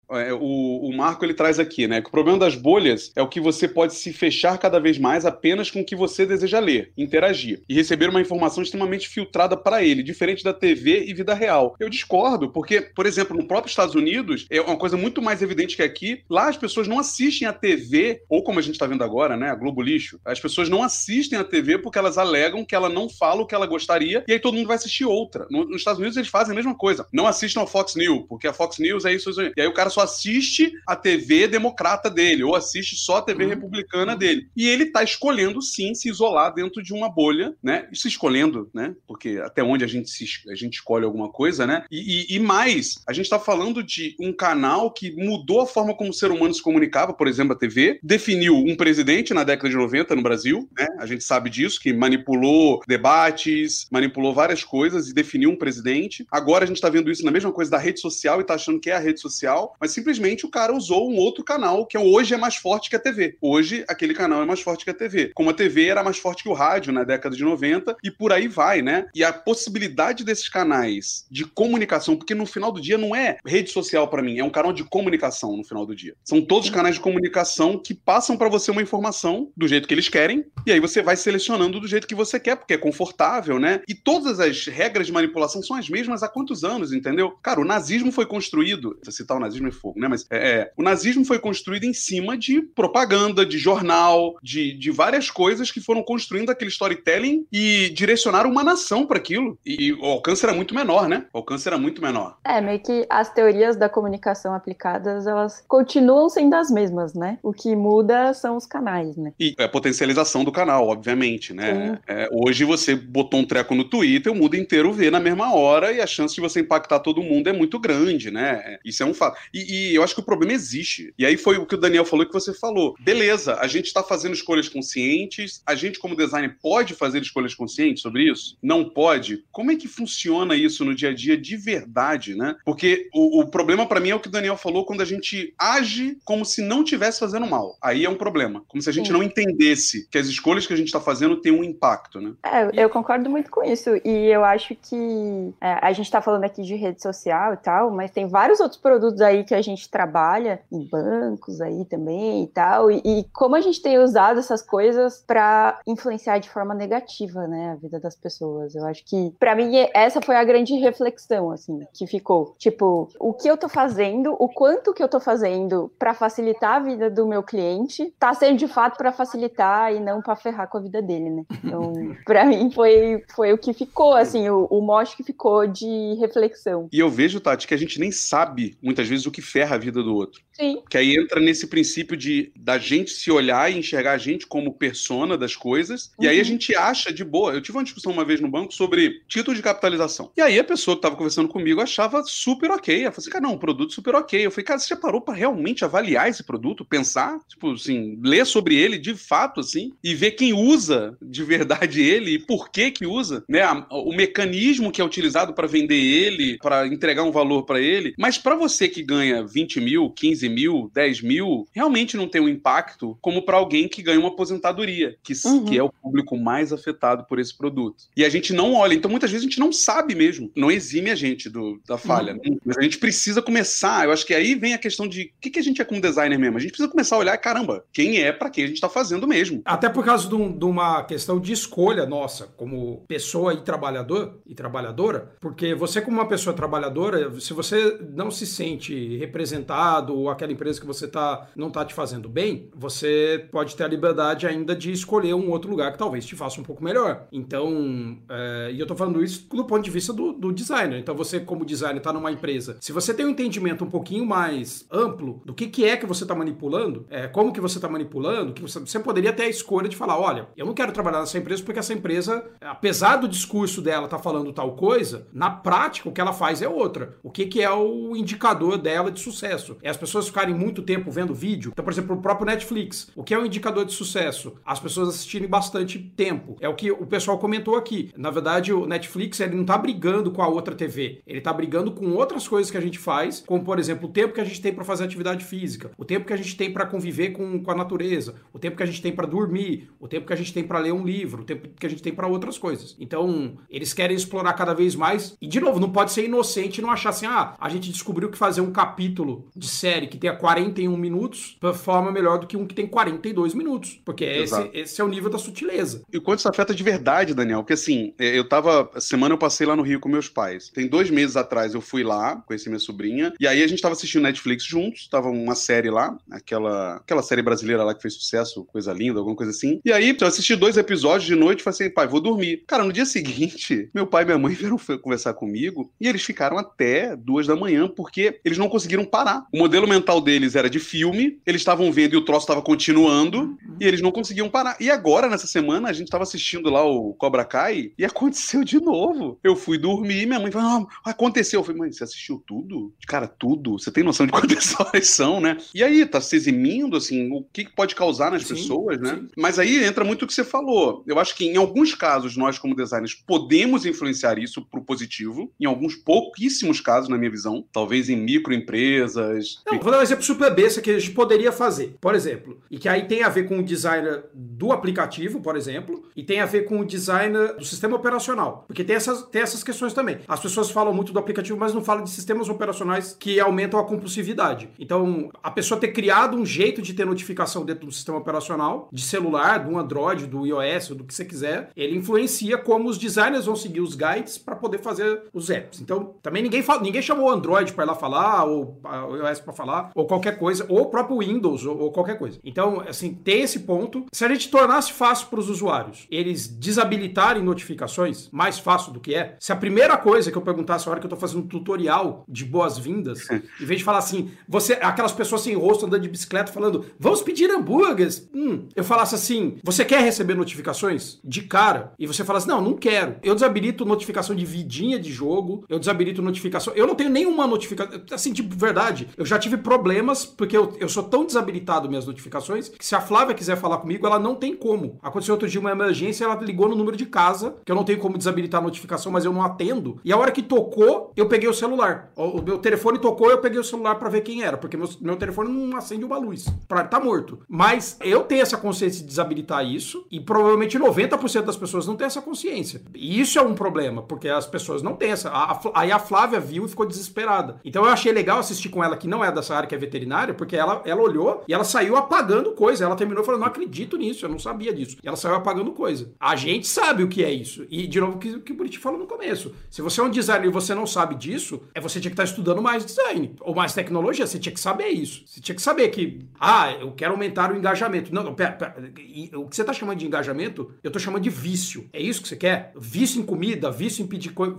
o, o, Marco ele traz aqui, né? Que o problema das bolhas é o que você pode se fechar cada vez mais apenas com o que você deseja ler, interagir e receber uma informação extremamente filtrada para ele, diferente da TV e vida real. Eu discordo, porque, por exemplo, no próprio Estados Unidos é uma coisa muito mais evidente que aqui. Lá as pessoas não assistem a TV, ou como a gente está vendo agora, né? A Globo Lixo. As pessoas não assistem a TV porque elas alegam que ela não fala o que ela gostaria e aí todo mundo vai assistir outra. No, nos Estados Unidos eles fazem a mesma coisa. Não assistam a Fox News, porque a Fox News é isso. E aí o cara só assiste a TV democrata dele, ou assiste só a TV uhum. republicana uhum. dele. E ele está escolhendo, sim, se isolar dentro de uma bolha, né? Isso escolhendo, né? Porque até onde a gente, se, a gente escolhe alguma coisa, né? E, e, e mais, a gente está falando de um canal que mudou a forma como o ser humano se comunicava, por exemplo, a TV, definiu um presidente na década de 90 no Brasil, né? A gente sabe disso, que manipulou debates, manipulou várias coisas e definiu um presidente. Agora a gente está vendo isso na mesma coisa da rede social e está achando que é a rede social, mas simplesmente o cara usou um outro canal que hoje é mais forte que a TV. Hoje, aquele canal é mais forte que a TV. Como a TV era mais forte que o rádio na década de 90 e por aí vai, né? E a possibilidade desses canais de comunicação, porque no final do dia não é rede social para mim, é um canal de comunicação no final do dia. São todos canais de comunicação que passam para você uma informação do jeito que eles querem e aí você vai selecionando do jeito que você quer, porque é confortável, né? E todas as regras de manipulação são as mesmas há quantos anos, entendeu? Cara, o nazismo foi construído, citar o nazismo é fogo, né? Mas é, é, o nazismo foi construído em cima de propaganda, de jornal, de, de várias coisas que foram construindo aquele storytelling e direcionaram uma nação para aquilo. E, e o alcance era muito menor, né? O alcance era muito menor. É, meio que as teorias da comunicação aplicadas, elas continuam sendo as mesmas, né? O que muda são os canais, né? E a potencialização do canal, obviamente, né? É, hoje você botou um treco no Twitter, o mundo inteiro vê na mesma hora e a chance de você impactar todo mundo é muito grande, né? Isso é um fato. E, e eu acho que o problema existe. E aí foi o que o Daniel falou que você falou. Beleza, a gente está fazendo escolhas conscientes, a gente, como designer, pode fazer escolhas conscientes sobre isso? Não pode? Como é que funciona isso no dia a dia de verdade, né? Porque o, o problema para mim é o que o Daniel falou quando a gente age como se não estivesse fazendo mal. Aí é um problema. Como se a gente Sim. não entendesse que as escolhas que a gente está fazendo têm um impacto, né? É, eu concordo muito com isso. E eu acho que é, a gente está falando aqui de rede social e tal, mas tem vários outros produtos aí que a gente trabalha em bancos aí também e tal, e, e como a gente tem usado essas coisas para influenciar de forma negativa, né, a vida das pessoas. Eu acho que, para mim, essa foi a grande reflexão, assim, que ficou. Tipo, o que eu tô fazendo, o quanto que eu tô fazendo para facilitar a vida do meu cliente, tá sendo de fato para facilitar e não para ferrar com a vida dele, né? Então, para mim, foi, foi o que ficou, assim, o, o mote que ficou de reflexão. E eu vejo, Tati, que a gente nem sabe, muitas vezes, o que ferra a vida do outro. Sim. Que aí entra nesse princípio de da gente se olhar e enxergar a gente como persona das coisas. Uhum. E aí a uhum. gente acha de boa. Eu tive uma discussão uma vez no banco sobre título de capitalização. E aí a pessoa que estava conversando comigo achava super ok. Ela falou assim, cara, não, um produto super ok. Eu falei, cara, você já parou para realmente avaliar esse produto? Pensar, tipo assim, ler sobre ele de fato, assim, e ver quem usa de verdade ele e por que que usa, né? O mecanismo que é utilizado para vender ele, para entregar um valor para ele. Mas para você que ganha 20 mil, 15 mil, 10 mil, realmente não tem um impacto como para alguém que ganha uma aposentadoria, que, uhum. que é o público mais afetado por esse produto. E a gente não olha, então muitas vezes a gente não sabe mesmo, não exime a gente do, da falha. Uhum. Mas a gente precisa começar, eu acho que aí vem a questão de o que, que a gente é como designer mesmo. A gente precisa começar a olhar, caramba, quem é para quem a gente está fazendo mesmo. Até por causa de, um, de uma questão de escolha nossa, como pessoa e trabalhador e trabalhadora, porque você, como uma pessoa trabalhadora, se você não se sente representado ou aquela empresa que você tá, não está te fazendo bem, você pode ter a liberdade ainda de escolher um outro lugar que talvez te faça um pouco melhor. Então, é, e eu estou falando isso do ponto de vista do, do designer. Então, você, como designer, está numa empresa. Se você tem um entendimento um pouquinho mais amplo do que, que é que você está manipulando, é, como que você está manipulando, que você, você poderia ter a escolha de falar: olha, eu não quero trabalhar nessa empresa porque essa empresa, apesar do discurso dela tá falando tal coisa, na prática o que ela faz é outra. O que, que é o indicador dela de sucesso? É as pessoas pessoas ficarem muito tempo vendo vídeo. Então, por exemplo, o próprio Netflix. O que é um indicador de sucesso? As pessoas assistirem bastante tempo. É o que o pessoal comentou aqui. Na verdade, o Netflix ele não tá brigando com a outra TV. Ele tá brigando com outras coisas que a gente faz, como por exemplo, o tempo que a gente tem para fazer atividade física, o tempo que a gente tem para conviver com, com a natureza, o tempo que a gente tem para dormir, o tempo que a gente tem para ler um livro, o tempo que a gente tem para outras coisas. Então, eles querem explorar cada vez mais. E de novo, não pode ser inocente e não achar assim, ah, a gente descobriu que fazer um capítulo de série que tenha 41 minutos performa melhor do que um que tem 42 minutos, porque esse, esse é o nível da sutileza. E quanto isso afeta de verdade, Daniel? Porque assim, é, eu tava. Semana eu passei lá no Rio com meus pais. Tem dois meses atrás eu fui lá, conheci minha sobrinha, e aí a gente tava assistindo Netflix juntos, tava uma série lá, aquela, aquela série brasileira lá que fez sucesso, coisa linda, alguma coisa assim. E aí eu assisti dois episódios de noite e falei assim, pai, vou dormir. Cara, no dia seguinte, meu pai e minha mãe vieram conversar comigo e eles ficaram até duas da manhã porque eles não conseguiram parar. O modelo mental deles era de filme, eles estavam vendo e o troço estava continuando e eles não conseguiam parar. E agora, nessa semana, a gente tava assistindo lá o Cobra Kai e aconteceu de novo. Eu fui dormir, minha mãe falou: ah, aconteceu. Eu falei, mãe, você assistiu tudo? Cara, tudo? Você tem noção de quantas horas são, né? E aí, tá se eximindo, assim, o que pode causar nas sim, pessoas, né? Sim. Mas aí entra muito o que você falou. Eu acho que em alguns casos, nós, como designers, podemos influenciar isso pro positivo. Em alguns pouquíssimos casos, na minha visão. Talvez em microempresas. Não, vou dar um exemplo super besta que a gente poderia fazer, por exemplo. E que aí tem a ver com o designer do aplicativo, por exemplo, e tem a ver com o designer do sistema operacional. Porque tem essas, tem essas questões também. As pessoas falam muito do aplicativo, mas não falam de sistemas operacionais que aumentam a compulsividade. Então, a pessoa ter criado um jeito de ter notificação dentro do sistema operacional, de celular, do Android, do iOS, do que você quiser, ele influencia como os designers vão seguir os guides para poder fazer os apps. Então, também ninguém, fala, ninguém chamou o Android para ir lá falar, ou o iOS para falar, ou qualquer coisa, ou o próprio Windows, ou, ou qualquer coisa. Então, assim, tem esse ponto. Se a gente tornasse fácil para os usuários eles desabilitarem notificações, mais fácil do que é, se a primeira coisa que eu perguntasse a hora que eu tô fazendo um tutorial de boas-vindas, em vez de falar assim, você, aquelas pessoas sem rosto andando de bicicleta falando, vamos pedir hambúrgueres, hum, eu falasse assim, você quer receber notificações? De cara. E você falasse, não, não quero. Eu desabilito notificação de vidinha de jogo, eu desabilito notificação. Eu não tenho nenhuma notificação. Assim, tipo, verdade, eu já tive problemas porque eu, eu sou tão desabilitado minhas notificações que se a Flávia quiser falar comigo, ela não tem como. Aconteceu outro dia uma emergência, ela ligou no número de casa, que eu não tenho como desabilitar a notificação, mas eu não atendo. E a hora que tocou, eu peguei o celular. O, o meu telefone tocou, eu peguei o celular para ver quem era, porque meu, meu telefone não acende uma luz. Pra tá morto. Mas eu tenho essa consciência de desabilitar isso, e provavelmente 90% das pessoas não tem essa consciência. E isso é um problema, porque as pessoas não têm essa. A, a, aí a Flávia viu e ficou desesperada. Então eu achei legal assistir com ela, que não é dessa área, que é veterinária, porque ela, ela olhou e ela saiu apagando coisa. Ela terminou falando: não acredito nisso, eu não sabia disso. E ela saiu apagando coisa. A gente sabe o que é isso. E, de novo, o que, que o Buriti falou no começo. Se você é um designer e você não sabe disso, é você tinha que estar estudando mais design ou mais tecnologia. Você tinha que saber isso. Você tinha que saber que, ah, eu quero aumentar o engajamento. Não, não, pera, pera. O que você está chamando de engajamento, eu estou chamando de vício. É isso que você quer? Vício em comida, vício em pedir coisa.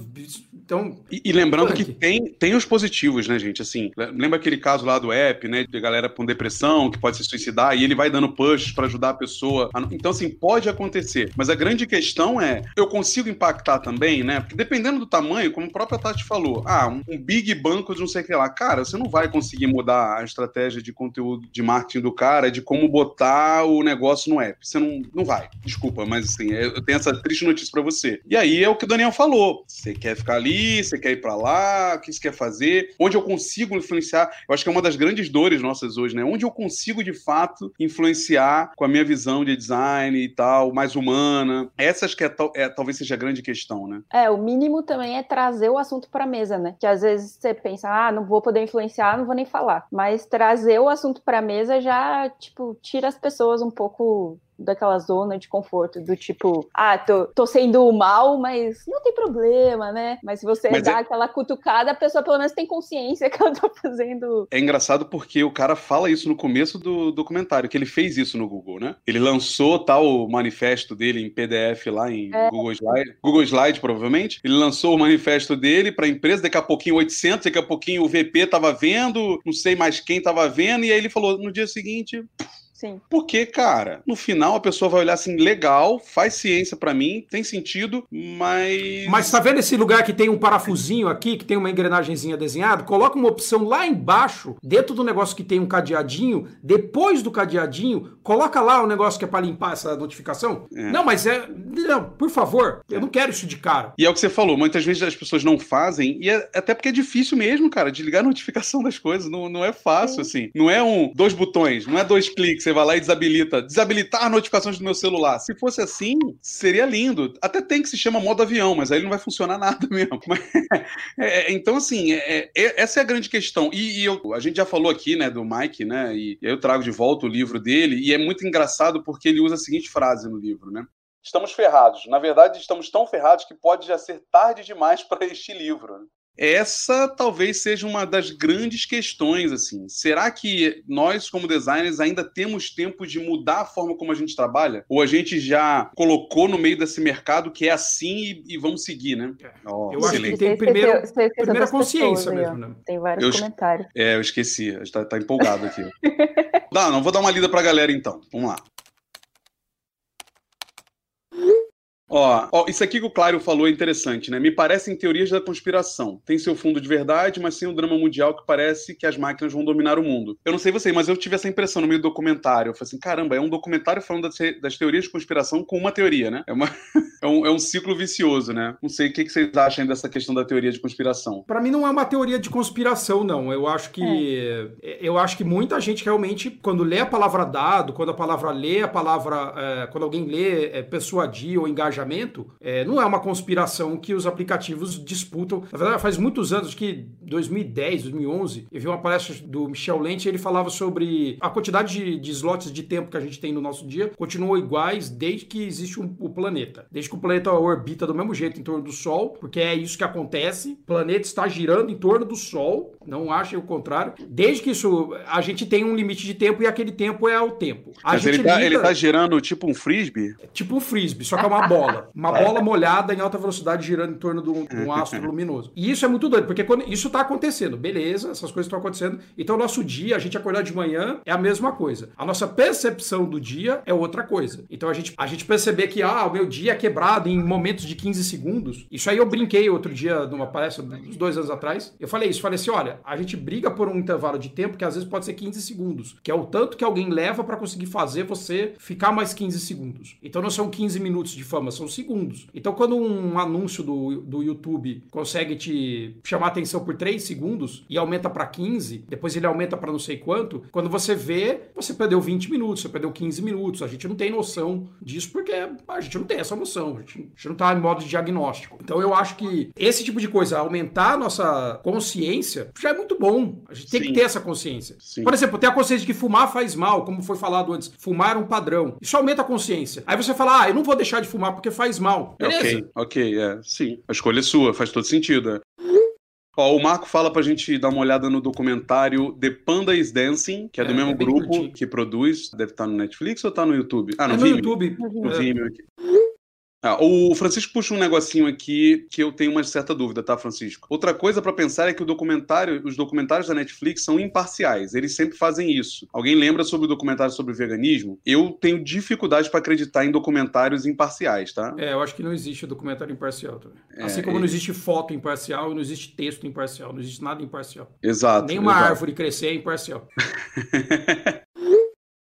Então. E, e lembrando que tem, tem os positivos, né, gente? Assim, lembra aquele caso lá do app, né? De galera com depressão que pode se suicidar e ele vai dando push para ajudar a pessoa. A... Então, assim, pode acontecer. Mas a grande questão é: eu consigo impactar também, né? Porque dependendo do tamanho, como a própria Tati falou, ah, um, um big banco de não sei o que lá. Cara, você não vai conseguir mudar a estratégia de conteúdo de marketing do cara, de como botar o negócio no app. Você não, não vai. Desculpa, mas assim, eu tenho essa triste notícia para você. E aí é o que o Daniel falou. Você quer ficar ali, você quer ir para lá, o que você quer fazer, onde eu consigo influenciar. Eu acho que é uma das grandes dores nossas hoje, né? Onde eu consigo de fato influenciar com a minha visão de design e tal, mais humana. Essas que é, é talvez seja a grande questão, né? É, o mínimo também é trazer o assunto para mesa, né? Que às vezes você pensa, ah, não vou poder influenciar, não vou nem falar. Mas trazer o assunto para mesa já, tipo, tira as pessoas um pouco daquela zona de conforto, do tipo, ah, tô, tô sendo mal, mas não tem problema, né? Mas se você mas dá é... aquela cutucada, a pessoa pelo menos tem consciência que ela tá fazendo. É engraçado porque o cara fala isso no começo do documentário, que ele fez isso no Google, né? Ele lançou tal manifesto dele em PDF lá em é. Google Slide, Google Slide provavelmente. Ele lançou o manifesto dele para a empresa, daqui a pouquinho 800, daqui a pouquinho o VP tava vendo, não sei mais quem tava vendo, e aí ele falou no dia seguinte, Sim. Porque, cara, no final a pessoa vai olhar assim, legal, faz ciência pra mim, tem sentido, mas. Mas tá vendo esse lugar que tem um parafusinho aqui, que tem uma engrenagemzinha desenhada? Coloca uma opção lá embaixo, dentro do negócio que tem um cadeadinho, depois do cadeadinho, coloca lá o negócio que é pra limpar essa notificação. É. Não, mas é. Não, por favor, eu não quero isso de cara. E é o que você falou, muitas vezes as pessoas não fazem, e é até porque é difícil mesmo, cara, de ligar a notificação das coisas. Não, não é fácil, assim. Não é um dois botões, não é dois cliques, você vai lá e desabilita. Desabilitar notificações do meu celular. Se fosse assim, seria lindo. Até tem que se chama modo avião, mas aí não vai funcionar nada mesmo. É, é, então, assim, é, é- essa é a grande questão. E, e eu- a gente já falou aqui, né, do Mike, né, e eu trago de volta o livro dele, e é muito engraçado porque ele usa a seguinte frase no livro, né? Estamos ferrados. Na verdade, estamos tão ferrados que pode já ser tarde demais para este livro. Essa talvez seja uma das grandes questões, assim. Será que nós, como designers, ainda temos tempo de mudar a forma como a gente trabalha? Ou a gente já colocou no meio desse mercado que é assim e, e vamos seguir, né? Ó, Eu acho que excelente. tem primeiro- esqueceu- primeira consciência pessoas mesmo, né? Tem vários Eu- comentários. É, eu esqueci. A gente tá, tá empolgado aqui. Não, não vou dar uma lida pra galera então. Vamos lá. Ó, ó, isso aqui que o Clário falou é interessante, né? Me parecem teorias da conspiração. Tem seu fundo de verdade, mas sem o drama mundial que parece que as máquinas vão dominar o mundo. Eu não sei você, mas eu tive essa impressão no meio do documentário. Eu falei assim, caramba, é um documentário falando das, das teorias de conspiração com uma teoria, né? É, uma, é, um, é um ciclo vicioso, né? Não sei o que, que vocês acham dessa questão da teoria de conspiração. Pra mim não é uma teoria de conspiração, não. Eu acho que eu acho que muita gente realmente, quando lê a palavra dado, quando a palavra lê a palavra, é, quando alguém lê é, persuadir ou engajamento, é, não é uma conspiração que os aplicativos disputam. Na verdade, faz muitos anos, que 2010, 2011, eu vi uma palestra do Michel Lente, ele falava sobre a quantidade de, de slots de tempo que a gente tem no nosso dia continuam iguais desde que existe um- o planeta. Desde que o planeta orbita do mesmo jeito em torno do Sol, porque é isso que acontece. O planeta está girando em torno do Sol, não achem o contrário. Desde que isso, a gente tem um limite de tempo e aquele tempo é o tempo. A Mas ele tá, lida- ele tá gerando tipo um frisbee? Tipo um frisbee, só que é uma bola. Uma bola molhada em alta velocidade girando em torno de um, de um astro luminoso. E isso é muito doido, porque quando isso tá acontecendo, beleza, essas coisas estão acontecendo. Então, o nosso dia, a gente acordar de manhã, é a mesma coisa. A nossa percepção do dia é outra coisa. Então, a gente, a gente perceber que, ah, o meu dia é quebrado em momentos de 15 segundos. Isso aí eu brinquei outro dia numa palestra, uns dois anos atrás. Eu falei isso, falei assim: olha, a gente briga por um intervalo de tempo que às vezes pode ser 15 segundos, que é o tanto que alguém leva para conseguir fazer você ficar mais 15 segundos. Então não são 15 minutos de fama, são segundos. Então quando um anúncio do, do YouTube consegue te chamar atenção por 3 segundos e aumenta para 15, depois ele aumenta para não sei quanto, quando você vê, você perdeu 20 minutos, você perdeu 15 minutos. A gente não tem noção disso porque a gente não tem essa noção, a gente, a gente não tá em modo de diagnóstico. Então eu acho que esse tipo de coisa, aumentar a nossa consciência, já é muito bom. A gente tem Sim. que ter essa consciência. Sim. Por exemplo, ter a consciência de que fumar faz mal, como foi falado antes. Fumar é um padrão. Isso aumenta a consciência. Aí você fala, ah, eu não vou deixar de fumar porque faz mal. Beleza. Ok, ok, é. Sim. A escolha é sua, faz todo sentido. é. Ó, o Marco fala pra gente dar uma olhada no documentário The Panda is Dancing, que é do É, mesmo é grupo curtinho. que produz. Deve estar no Netflix ou tá no YouTube? Ah, no, É no Vimeo. YouTube. No É. Vimeo aqui. Ah, o Francisco puxa um negocinho aqui que eu tenho uma certa dúvida, tá, Francisco? Outra coisa pra pensar é que o documentário, os documentários da Netflix são imparciais. Eles sempre fazem isso. Alguém lembra sobre o documentário sobre veganismo? Eu tenho dificuldade pra acreditar em documentários imparciais, tá? É, eu acho que não existe documentário imparcial também. É, assim como e- não existe foto imparcial, não existe texto imparcial, não existe nada imparcial. Exato. Nem uma exato. árvore crescer é imparcial.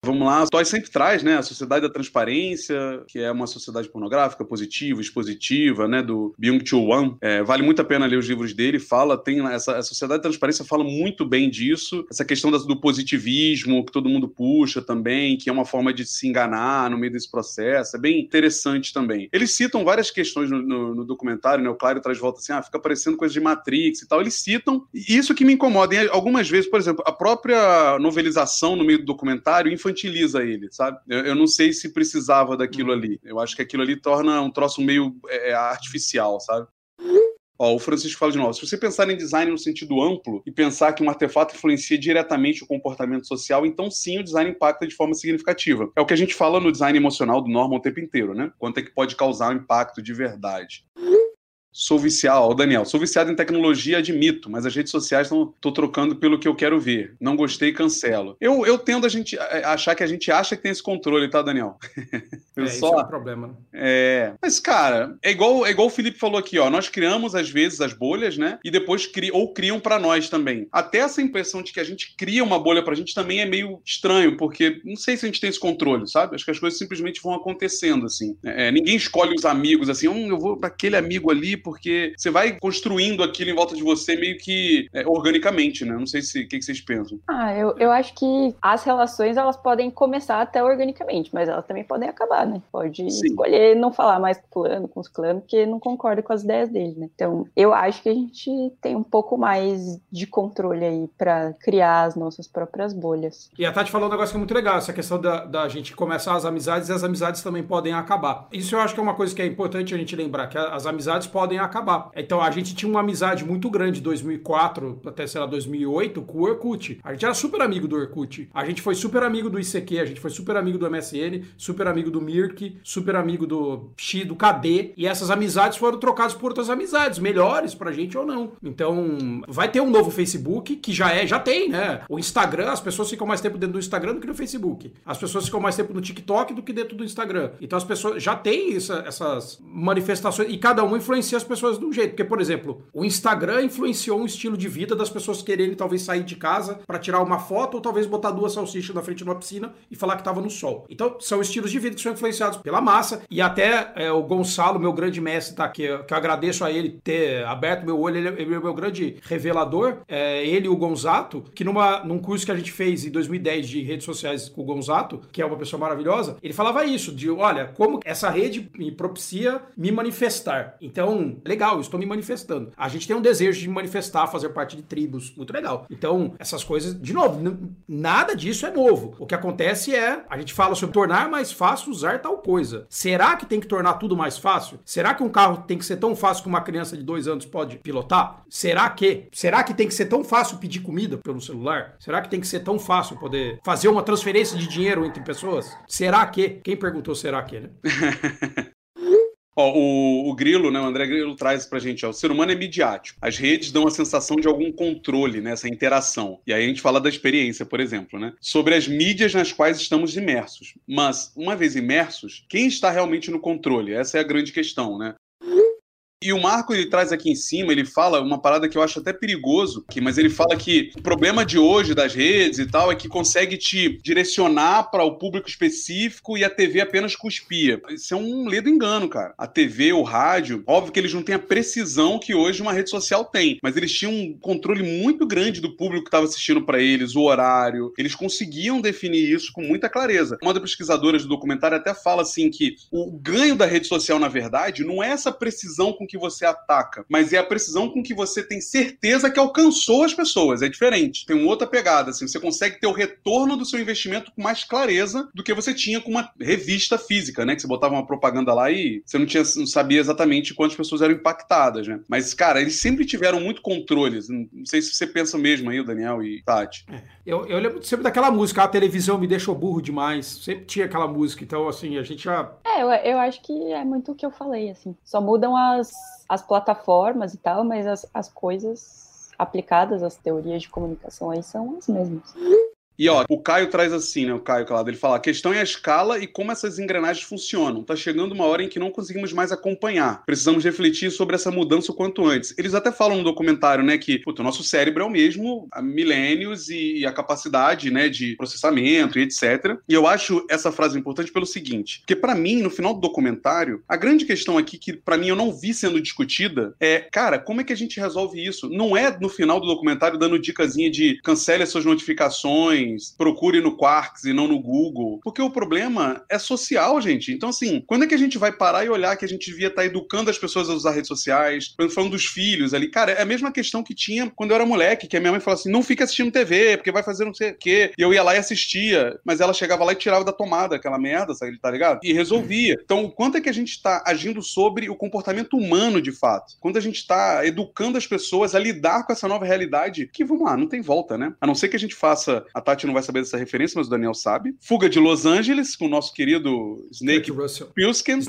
Vamos lá, Toy sempre traz, né, a Sociedade da Transparência, que é uma sociedade pornográfica positiva, expositiva, né, do Byung-Chul Wan. É, vale muito a pena ler os livros dele, fala, tem essa a Sociedade da Transparência fala muito bem disso, essa questão da- do positivismo que todo mundo puxa também, que é uma forma de se enganar no meio desse processo, é bem interessante também. Eles citam várias questões no, no- no documentário, né, o Claro traz volta assim, ah, fica parecendo coisa de Matrix e tal, eles citam, e isso que me incomoda, e algumas vezes, por exemplo, a própria novelização no meio do documentário infantiliza ele, sabe? Eu, eu não sei se precisava daquilo ali. Eu acho que aquilo ali torna um troço meio é, artificial, sabe? Ó, o Francisco fala de novo. Se você pensar em design no sentido amplo e pensar que um artefato influencia diretamente o comportamento social, então sim, o design impacta de forma significativa. É o que a gente fala no design emocional do Norman o tempo inteiro, né? Quanto é que pode causar um impacto de verdade. Sou viciado, ó, Daniel, sou viciado em tecnologia, admito, mas as redes sociais não tô trocando pelo que eu quero ver. Não gostei, cancelo. Eu, eu tendo a gente a- achar que a gente acha que tem esse controle, tá, Daniel? Eu É, isso é um problema. né? é. Mas, cara, é igual, é igual o Felipe falou aqui, ó. Nós criamos, às vezes, as bolhas, né? E depois cri, ou criam pra nós também. Até essa impressão de que a gente cria uma bolha pra gente também é meio estranho, porque não sei se a gente tem esse controle, sabe? Acho que as coisas simplesmente vão acontecendo, assim. É, ninguém escolhe os amigos, assim, hum, eu vou pra aquele amigo ali, porque você vai construindo aquilo em volta de você meio que é, organicamente, né? Não sei se o que, que vocês pensam. Ah, eu, eu acho que as relações elas podem começar até organicamente, mas elas também podem acabar, né? Pode Sim. escolher não falar mais com o fulano, com os clãs, porque não concorda com as ideias dele, né? Então, eu acho que a gente tem um pouco mais de controle aí pra criar as nossas próprias bolhas. E a Tati falou um negócio que é muito legal, essa questão da, da gente começar as amizades e as amizades também podem acabar. Isso eu acho que é uma coisa que é importante a gente lembrar, que as amizades podem acabar. Então a gente tinha uma amizade muito grande de 2004 até, sei lá, 2008 com o Orkut. A gente era super amigo do Orkut. A gente foi super amigo do ICQ, a gente foi super amigo do MSN, super amigo do Mirk, super amigo do X, do KD. E essas amizades foram trocadas por outras amizades, melhores pra gente ou não. Então, vai ter um novo Facebook, que já é, já tem, né? O Instagram, as pessoas ficam mais tempo dentro do Instagram do que no Facebook. As pessoas ficam mais tempo no TikTok do que dentro do Instagram. Então as pessoas já têm essa- essas manifestações e cada um influencia as pessoas de um jeito. Porque, por exemplo, o Instagram influenciou um estilo de vida das pessoas quererem talvez sair de casa pra tirar uma foto ou talvez botar duas salsichas na frente de uma piscina e falar que tava no sol. Então, são estilos de vida que são influenciados pela massa e até é, o Gonçalo, meu grande mestre, tá aqui, que eu agradeço a ele ter aberto meu olho, ele, é- ele é meu grande revelador, é, ele e o Gonzato, que numa, num curso que a gente fez em 2010 de redes sociais com o Gonzato, que é uma pessoa maravilhosa, ele falava isso, de olha, como essa rede me propicia me manifestar. Então, legal, estou me manifestando. A gente tem um desejo de manifestar, fazer parte de tribos, muito legal. Então, essas coisas, de novo, nada disso é novo. O que acontece é, a gente fala sobre tornar mais fácil usar tal coisa. Será que tem que tornar tudo mais fácil? Será que um carro tem que ser tão fácil que uma criança de dois anos pode pilotar? Será que? Será que tem que ser tão fácil pedir comida pelo celular? Será que tem que ser tão fácil poder fazer uma transferência de dinheiro entre pessoas? Será que? Quem perguntou será que, né? Ó, o, o Grilo, né, o André Grilo traz pra gente, ó, o ser humano é midiático. As redes dão a sensação de algum controle nessa interação. E aí a gente fala da experiência, por exemplo, né? Sobre as mídias nas quais estamos imersos. Mas, uma vez imersos, quem está realmente no controle? Essa é a grande questão, né? E o Marco ele traz aqui em cima, ele fala uma parada que eu acho até perigoso, que, mas ele fala que o problema de hoje das redes e tal é que consegue te direcionar para o público específico e a TV apenas cuspia. Isso é um ledo engano, cara. A TV, o rádio, óbvio que eles não têm a precisão que hoje uma rede social tem, mas eles tinham um controle muito grande do público que estava assistindo para eles, o horário. Eles conseguiam definir isso com muita clareza. Uma das pesquisadoras do documentário até fala assim que o ganho da rede social, na verdade, não é essa precisão com que você ataca, mas é a precisão com que você tem certeza que alcançou as pessoas. É diferente. Tem uma outra pegada, assim, você consegue ter o retorno do seu investimento com mais clareza do que você tinha com uma revista física, né? Que você botava uma propaganda lá e você não, tinha, não sabia exatamente quantas pessoas eram impactadas, né? Mas, cara, eles sempre tiveram muito controle. Não sei se você pensa mesmo aí, o Daniel e Tati. Eu, eu lembro sempre daquela música, a televisão me deixou burro demais. Sempre tinha aquela música, então assim, a gente já. É, eu, eu acho que é muito o que eu falei, assim. Só mudam as, as plataformas e tal, mas as, as coisas aplicadas, as teorias de comunicação aí são as mesmas. E ó, o Caio traz assim, né? O Caio Calado, ele fala: a questão é a escala e como essas engrenagens funcionam. Tá chegando uma hora em que não conseguimos mais acompanhar. Precisamos refletir sobre essa mudança o quanto antes. Eles até falam no documentário, né, que puto, o nosso cérebro é o mesmo há milênios e a capacidade, né, de processamento e etc. E eu acho essa frase importante pelo seguinte: porque para mim, no final do documentário, a grande questão aqui que para mim eu não vi sendo discutida é, cara, como é que a gente resolve isso? Não é no final do documentário dando dicasinha de cancele as suas notificações, procure no Quarks e não no Google, porque o problema é social, gente. Então, assim, quando é que a gente vai parar e olhar que a gente devia estar educando as pessoas a usar redes sociais? Falando dos filhos ali, cara, é a mesma questão que tinha quando eu era moleque, que a minha mãe falava assim: não fica assistindo TV, porque vai fazer não sei o quê. E eu ia lá e assistia, mas ela chegava lá e tirava da tomada aquela merda, sabe, tá ligado? E resolvia. Então, o quanto é que a gente tá agindo sobre o comportamento humano de fato? Quando a gente tá educando as pessoas a lidar com essa nova realidade, que vamos lá, não tem volta, né? A não ser que a gente faça. A Tati Tati não vai saber dessa referência, mas o Daniel sabe. Fuga de Los Angeles, com o nosso querido Snake. Plissken.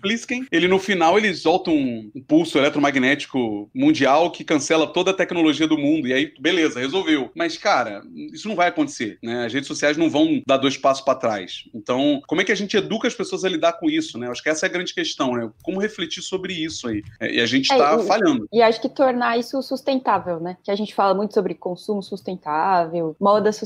Plissken. Ele, no final, ele solta um, um pulso eletromagnético mundial que cancela toda a tecnologia do mundo. E aí, beleza, resolveu. Mas, cara, isso não vai acontecer, né? As redes sociais não vão dar dois passos para trás. Então, como é que a gente educa as pessoas a lidar com isso, né? Acho que essa é a grande questão, né? Como refletir sobre isso aí. É, E a gente É, tá e- falhando. E acho que tornar isso sustentável, né? Que a gente fala muito sobre consumo sustentável, moda sustentável,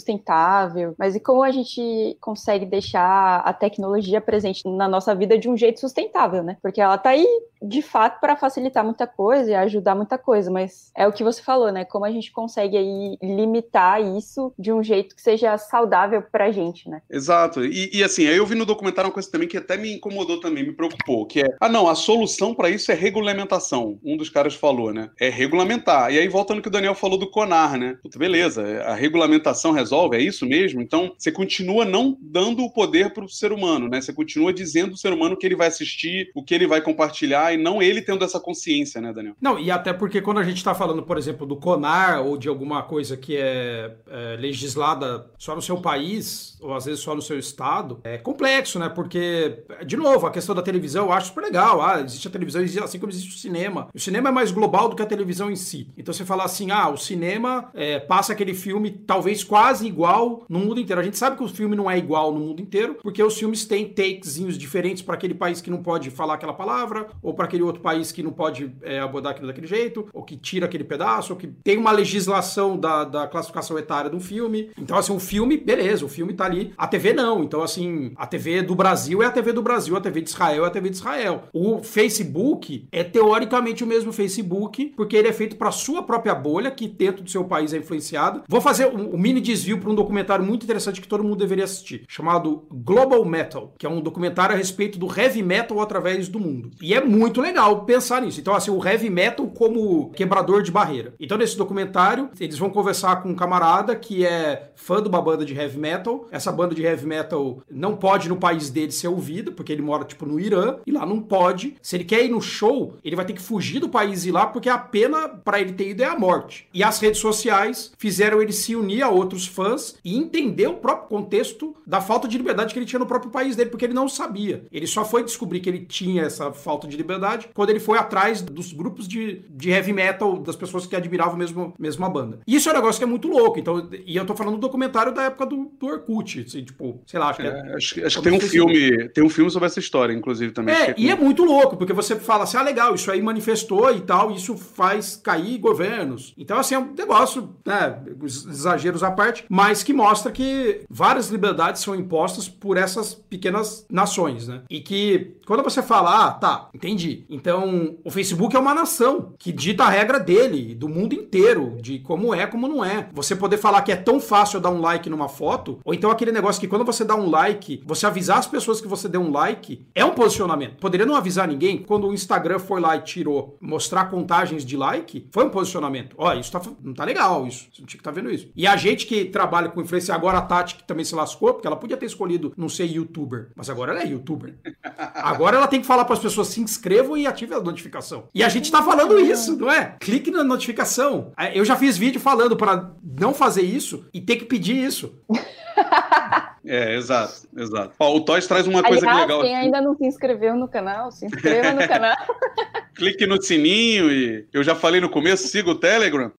mas e como a gente consegue deixar a tecnologia presente na nossa vida de um jeito sustentável, né? Porque ela tá aí, de fato, para facilitar muita coisa e ajudar muita coisa, mas é o que você falou, né? Como a gente consegue aí limitar isso de um jeito que seja saudável pra gente, né? Exato. E, e, assim, aí eu vi no documentário uma coisa também que até me incomodou também, me preocupou, que é, ah não, a solução para isso é regulamentação. Um dos caras falou, né? É regulamentar. E aí volta no que o Daniel falou do CONAR, né? Puta, beleza, a regulamentação resolve, é isso mesmo? Então, você continua não dando o poder pro ser humano, né? Você continua dizendo ao ser humano o que ele vai assistir, o que ele vai compartilhar e não ele tendo essa consciência, né, Daniel? Não, e até porque quando a gente está falando, por exemplo, do CONAR ou de alguma coisa que é, é, legislada só no seu país, ou às vezes só no seu estado, é complexo, né? Porque, de novo, a questão da televisão eu acho super legal. Ah, existe a televisão, assim como existe o cinema. O cinema é mais global do que a televisão em si. Então você fala assim, ah, o cinema é, passa aquele filme talvez quase igual no mundo inteiro. A gente sabe que o filme não é igual no mundo inteiro, porque os filmes têm takezinhos diferentes para aquele país que não pode falar aquela palavra, ou para aquele outro país que não pode é, abordar aquilo daquele jeito, ou que tira aquele pedaço, ou que tem uma legislação da, da classificação etária do filme. Então, assim, o filme, beleza, o filme tá ali. A TV não. Então, assim, a TV do Brasil é a TV do Brasil, a TV de Israel é a TV de Israel. O Facebook é teoricamente o mesmo Facebook, porque ele é feito para sua própria bolha, que dentro do seu país é influenciada. Vou fazer um, um mini desvio para um documentário muito interessante que todo mundo deveria assistir, chamado Global Metal, que é um documentário a respeito do heavy metal através do mundo. E é muito legal pensar nisso. Então, assim, o heavy metal como quebrador de barreira. Então, nesse documentário, eles vão conversar com um camarada que é fã de uma banda de heavy metal. Essa banda de heavy metal não pode no país dele ser ouvida, porque ele mora, tipo, no Irã, e lá não pode. Se ele quer ir no show, ele vai ter que fugir do país e ir lá, porque a pena para ele ter ido é a morte. E as redes sociais fizeram ele se unir a outros fãs e entender o próprio contexto da falta de liberdade que ele tinha no próprio país dele, porque ele não sabia. Ele só foi descobrir que ele tinha essa falta de liberdade quando ele foi atrás dos grupos de, de heavy metal, das pessoas que admiravam mesmo, mesmo a banda. E isso é um negócio que é muito louco. Então, e eu tô falando do documentário da época do, do Orkut, assim, tipo, sei lá, acho que é, É, acho, que- acho que tem um filme, tem um filme sobre essa história, inclusive, também. É, que e é muito louco, porque você fala assim, ah, legal, isso aí manifestou e tal, isso faz cair governos. Então, assim, é um negócio, né, os exageros à parte, mas que mostra que várias liberdades são impostas por essas pequenas nações, né? E que, quando você fala, ah, tá, entendi. Então, o Facebook é uma nação que dita a regra dele, do mundo inteiro, de como é, como não é. Você poder falar que é tão fácil dar um like numa foto, ou então aquele negócio que quando você dá um like, você avisar as pessoas que você deu um like, é um posicionamento. Poderia não avisar ninguém? Quando o Instagram foi lá e tirou mostrar contagens de like, foi um posicionamento. Ó, isso tá, não tá legal, isso. Você não tinha que estar vendo isso. E a gente que trabalha com influência, agora a Tati, que também se lascou, porque ela podia ter escolhido não ser youtuber, mas agora ela é youtuber. Agora ela tem que falar para as pessoas se inscrevam e ativem a notificação. E a gente tá falando isso, não é? Clique na notificação. É, Eu já fiz vídeo falando para não fazer isso e ter que pedir isso. É, exato, exato. Ó, o Toys traz uma coisa que Aliás, legal quem aqui. ainda não se inscreveu no canal, se inscreva no canal. Clique no sininho e eu já falei no começo, siga o Telegram.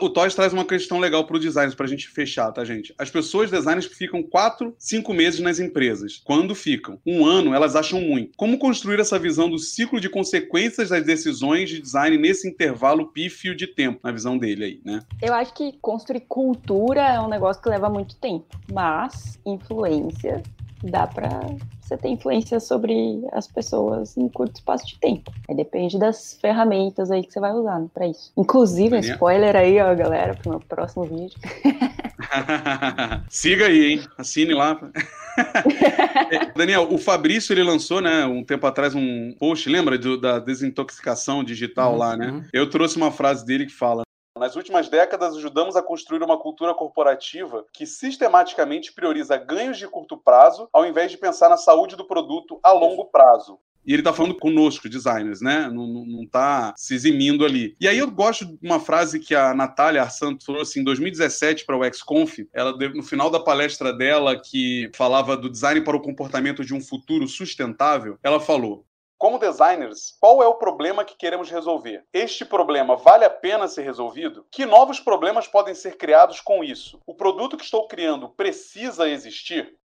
O Toys traz uma questão legal para o design, para a gente fechar, tá, gente? As pessoas designers ficam quatro, cinco meses nas empresas. Quando ficam um ano, elas acham muito. Como construir essa visão do ciclo de consequências das decisões de design nesse intervalo pífio de tempo, na visão dele aí, né? Eu acho que construir cultura é um negócio que leva muito tempo, mas influência dá pra você ter influência sobre as pessoas em curto espaço de tempo. Aí depende das ferramentas aí que você vai usar né, pra isso. Inclusive, Daniel? spoiler aí, ó, galera, pro meu próximo vídeo. Siga aí, hein? Assine lá. Daniel, o Fabrício ele lançou, né, um tempo atrás um post, lembra do- da desintoxicação digital Uhum, lá, né? uhum. Eu trouxe uma frase dele que fala: nas últimas décadas, ajudamos a construir uma cultura corporativa que sistematicamente prioriza ganhos de curto prazo, ao invés de pensar na saúde do produto a longo prazo. E ele tá falando conosco, designers, né? Não, não, não tá se eximindo ali. E aí eu gosto de uma frase que a Natália Arsanto trouxe em 2017 para o XConf. Ela, no final da palestra dela, que falava do design para o comportamento de um futuro sustentável, ela falou: como designers, qual é o problema que queremos resolver? Este problema vale a pena ser resolvido? Que novos problemas podem ser criados com isso? O produto que estou criando precisa existir?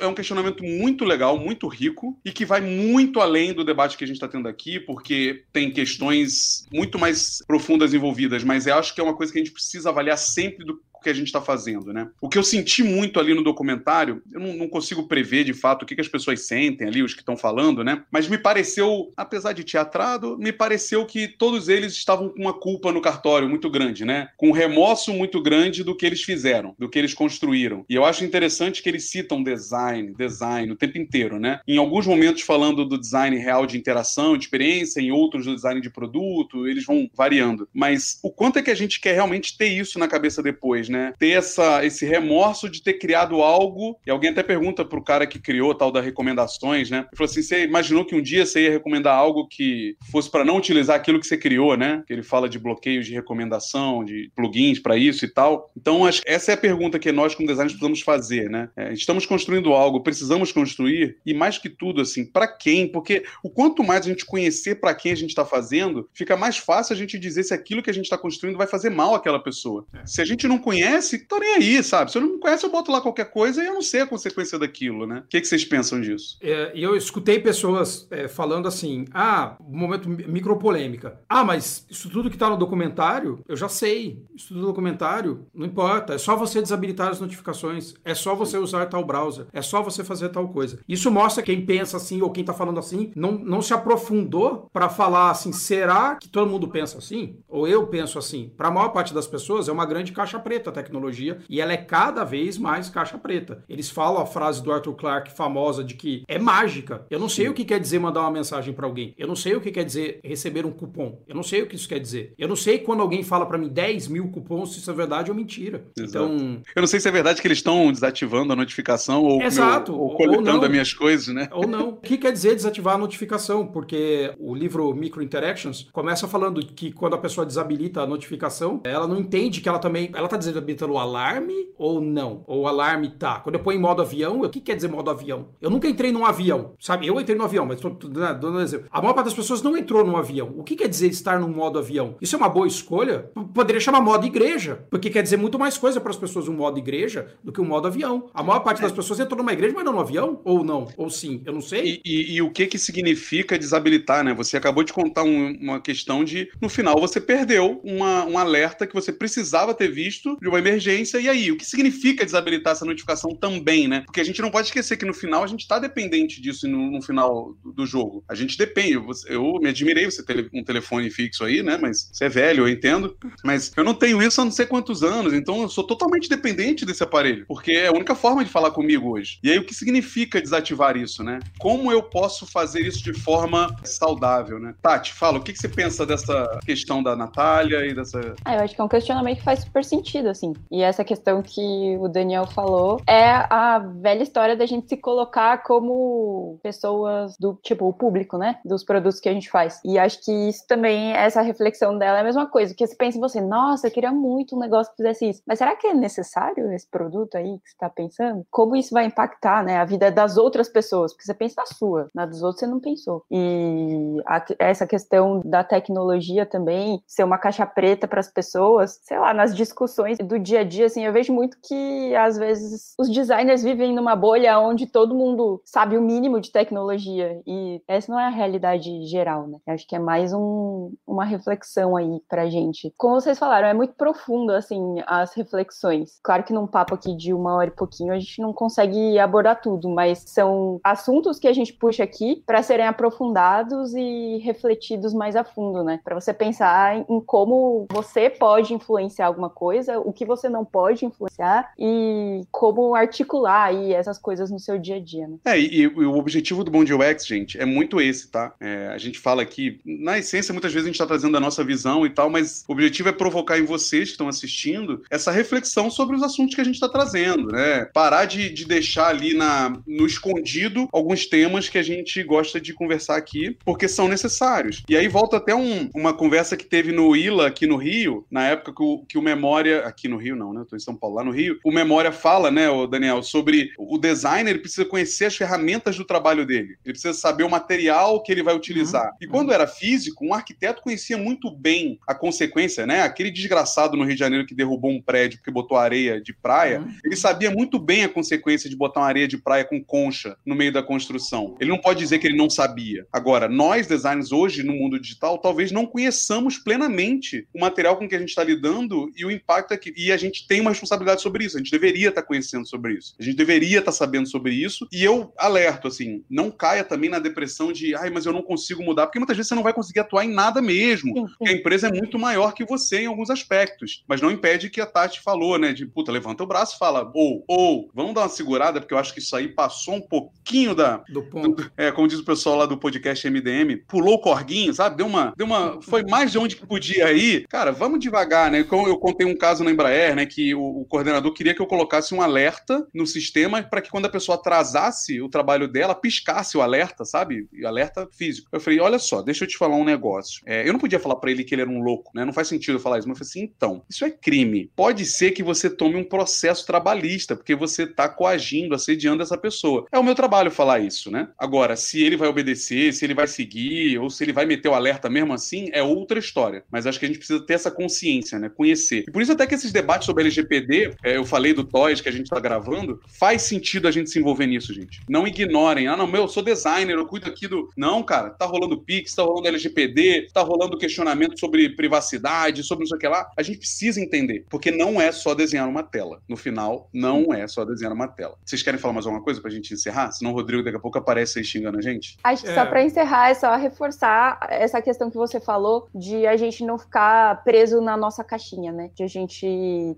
é um questionamento muito legal, muito rico e que vai muito além do debate que a gente está tendo aqui, porque tem questões muito mais profundas envolvidas, mas eu acho que é uma coisa que a gente precisa avaliar sempre do que a gente está fazendo, né? O que eu senti muito ali no documentário, eu não, não consigo prever de fato o que, que as pessoas sentem ali, os que estão falando, né? Mas me pareceu, apesar de teatrado, me pareceu que todos eles estavam com uma culpa no cartório muito grande, né? Com um remorso muito grande do que eles fizeram, do que eles construíram. E eu acho interessante que eles citam design, design o tempo inteiro, né? Em alguns momentos falando do design real de interação, de experiência, em outros do design de produto, eles vão variando. Mas o quanto é que a gente quer realmente ter isso na cabeça depois, né? Ter essa, esse remorso de ter criado algo. E alguém até pergunta pro cara que criou tal das recomendações, né? Ele falou assim: você imaginou que um dia você ia recomendar algo que fosse para não utilizar aquilo que você criou, né? Que ele fala de bloqueios de recomendação, de plugins para isso e tal. Então, acho que essa é a pergunta que nós, como designers, precisamos fazer, né? É, estamos construindo algo, precisamos construir, e mais que tudo, assim, para quem? Porque o quanto mais a gente conhecer para quem a gente está fazendo, fica mais fácil a gente dizer se aquilo que a gente está construindo vai fazer mal àquela pessoa. É. Se a gente não conhece, conhece, tô nem aí, sabe? Se eu não me conhece, eu boto lá qualquer coisa e eu não sei a consequência daquilo, né? O que, que vocês pensam disso? É, eu escutei pessoas é, falando assim: ah, momento micropolêmica. Ah, mas isso tudo que tá no documentário, eu já sei. Isso tudo no documentário, não importa. É só você desabilitar as notificações. É só você usar tal browser. É só você fazer tal coisa. Isso mostra quem pensa assim ou quem tá falando assim não, não se aprofundou para falar assim: será que todo mundo pensa assim? Ou eu penso assim? Para a maior parte das pessoas, é uma grande caixa preta tecnologia e ela é cada vez mais caixa preta. Eles falam a frase do Arthur Clarke famosa de que é mágica. Eu não sei Sim. o que quer dizer mandar uma mensagem para alguém. Eu não sei o que quer dizer receber um cupom. Eu não sei o que isso quer dizer. Eu não sei quando alguém fala para mim 10 mil cupons se isso é verdade ou mentira. Exato. Então. Eu não sei se é verdade que eles estão desativando a notificação ou, Exato. Meu, ou coletando ou as minhas coisas, né? Ou não. O que quer dizer desativar a notificação? Porque o livro Micro Interactions começa falando que quando a pessoa desabilita a notificação, ela não entende que ela também. Ela tá dizendo habilitando o alarme ou não? Ou o alarme tá. Quando eu ponho em modo avião, o que quer dizer modo avião? Eu nunca entrei num avião, sabe? Eu entrei no avião, mas tô, dando um exemplo. A maior parte das pessoas não entrou num avião. O que quer dizer estar no modo avião? Isso é uma boa escolha? Poderia chamar modo igreja, porque quer dizer muito mais coisa para as pessoas um modo igreja do que um modo avião. A maior parte das pessoas entrou numa igreja, mas não no avião? Ou não? Ou sim? Eu não sei. E, e, e o que que significa desabilitar, né? Você acabou de contar um, uma questão de, no final, você perdeu uma, um alerta que você precisava ter visto de uma emergência. E aí, o que significa desabilitar essa notificação também, né? Porque a gente não pode esquecer que no final a gente está dependente disso no, no final do, do, jogo. A gente depende. Eu, eu me admirei você ter um telefone fixo aí, né? Mas você é velho, eu entendo. Mas eu não tenho isso há não sei quantos anos, então eu sou totalmente dependente desse aparelho. Porque é a única forma de falar comigo hoje. E aí, o que significa desativar isso, né? Como eu posso fazer isso de forma saudável, né? Tati, fala, o que, que você pensa dessa questão da Natália e dessa. Ah, eu acho que é um questionamento que faz super sentido, assim. E essa questão que o Daniel falou é a velha história da gente se colocar como pessoas do tipo o público, né? Dos produtos que a gente faz. E acho que isso também, essa reflexão dela é a mesma coisa. Porque você pensa em você, nossa, eu queria muito um negócio que fizesse isso. Mas será que é necessário esse produto aí que você está pensando? Como isso vai impactar, né? A vida das outras pessoas? Porque você pensa na sua, na dos outros você não pensou. E a, essa questão da tecnologia também ser uma caixa preta para as pessoas, sei lá, nas discussões do dia a dia, assim, eu vejo muito que às vezes os designers vivem numa bolha onde todo mundo sabe o mínimo de tecnologia e essa não é a realidade geral, né? Acho que é mais um, uma reflexão aí pra gente. Como vocês falaram, é muito profundo, assim, as reflexões. Claro que num papo aqui de uma hora e pouquinho a gente não consegue abordar tudo, mas são assuntos que a gente puxa aqui para serem aprofundados e refletidos mais a fundo, né? Para você pensar em como você pode influenciar alguma coisa, o que você não pode influenciar e como articular aí essas coisas no seu dia a dia. Né? É, e, e, o objetivo do Bom UX, gente, é muito esse, tá? É, a gente fala aqui, na essência, muitas vezes a gente está trazendo a nossa visão e tal, mas o objetivo é provocar em vocês que estão assistindo essa reflexão sobre os assuntos que a gente está trazendo, né? Parar de, de deixar ali na, no escondido alguns temas que a gente gosta de conversar aqui, porque são necessários. E aí volta até um, uma conversa que teve no ILA aqui no Rio, na época que o, que o Memória. Aqui no Rio, não, né? Eu tô em São Paulo, lá no Rio. O Memória fala, né, o Daniel, sobre o designer, ele precisa conhecer as ferramentas do trabalho dele. Ele precisa saber o material que ele vai utilizar. Uhum. E quando era físico, um arquiteto conhecia muito bem a consequência, né? Aquele desgraçado no Rio de Janeiro que derrubou um prédio porque botou areia de praia, uhum. ele sabia muito bem a consequência de botar uma areia de praia com concha no meio da construção. Ele não pode dizer que ele não sabia. Agora, nós designers hoje no mundo digital, talvez não conheçamos plenamente o material com que a gente está lidando e o impacto aqui. E a gente tem uma responsabilidade sobre isso. A gente deveria estar tá conhecendo sobre isso. A gente deveria estar tá sabendo sobre isso. E eu alerto, assim, não caia também na depressão de, ai, mas eu não consigo mudar, porque muitas vezes você não vai conseguir atuar em nada mesmo. Sim, sim. Porque a empresa é muito maior que você em alguns aspectos. Mas não impede que a Tati falou, né? De puta, levanta o braço e fala, ou, ou, vamos dar uma segurada, porque eu acho que isso aí passou um pouquinho da. Do ponto. Do, é, como diz o pessoal lá do podcast MDM, pulou o corguinho, sabe? Deu uma. Deu uma foi mais de onde que podia ir. Cara, vamos devagar, né? Como eu contei um caso na Embraer, né? Que o, o coordenador queria que eu colocasse um alerta no sistema para que quando a pessoa atrasasse o trabalho dela, piscasse o alerta, sabe? E alerta físico. Eu falei, olha só, deixa eu te falar um negócio. É, eu não podia falar para ele que ele era um louco, né? Não faz sentido eu falar isso. Mas eu falei assim, então, isso é crime. Pode ser que você tome um processo trabalhista, porque você tá coagindo, assediando essa pessoa. É o meu trabalho falar isso, né? Agora, se ele vai obedecer, se ele vai seguir, ou se ele vai meter o alerta mesmo assim, é outra história. Mas acho que a gente precisa ter essa consciência, né? Conhecer. E por isso até que esses debates sobre LGPD, é, eu falei do Toys que a gente tá gravando, faz sentido a gente se envolver nisso, gente. Não ignorem. Ah, não, meu, eu sou designer, eu cuido aqui do. Não, cara, tá rolando Pix, tá rolando LGPD, tá rolando questionamento sobre privacidade, sobre não sei o que lá. A gente precisa entender, porque não é só desenhar uma tela. No final, não é só desenhar uma tela. Vocês querem falar mais alguma coisa pra gente encerrar? Senão o Rodrigo daqui a pouco aparece aí xingando a gente. Acho que é. só pra encerrar, é só reforçar essa questão que você falou de a gente não ficar preso na nossa caixinha, né? De a gente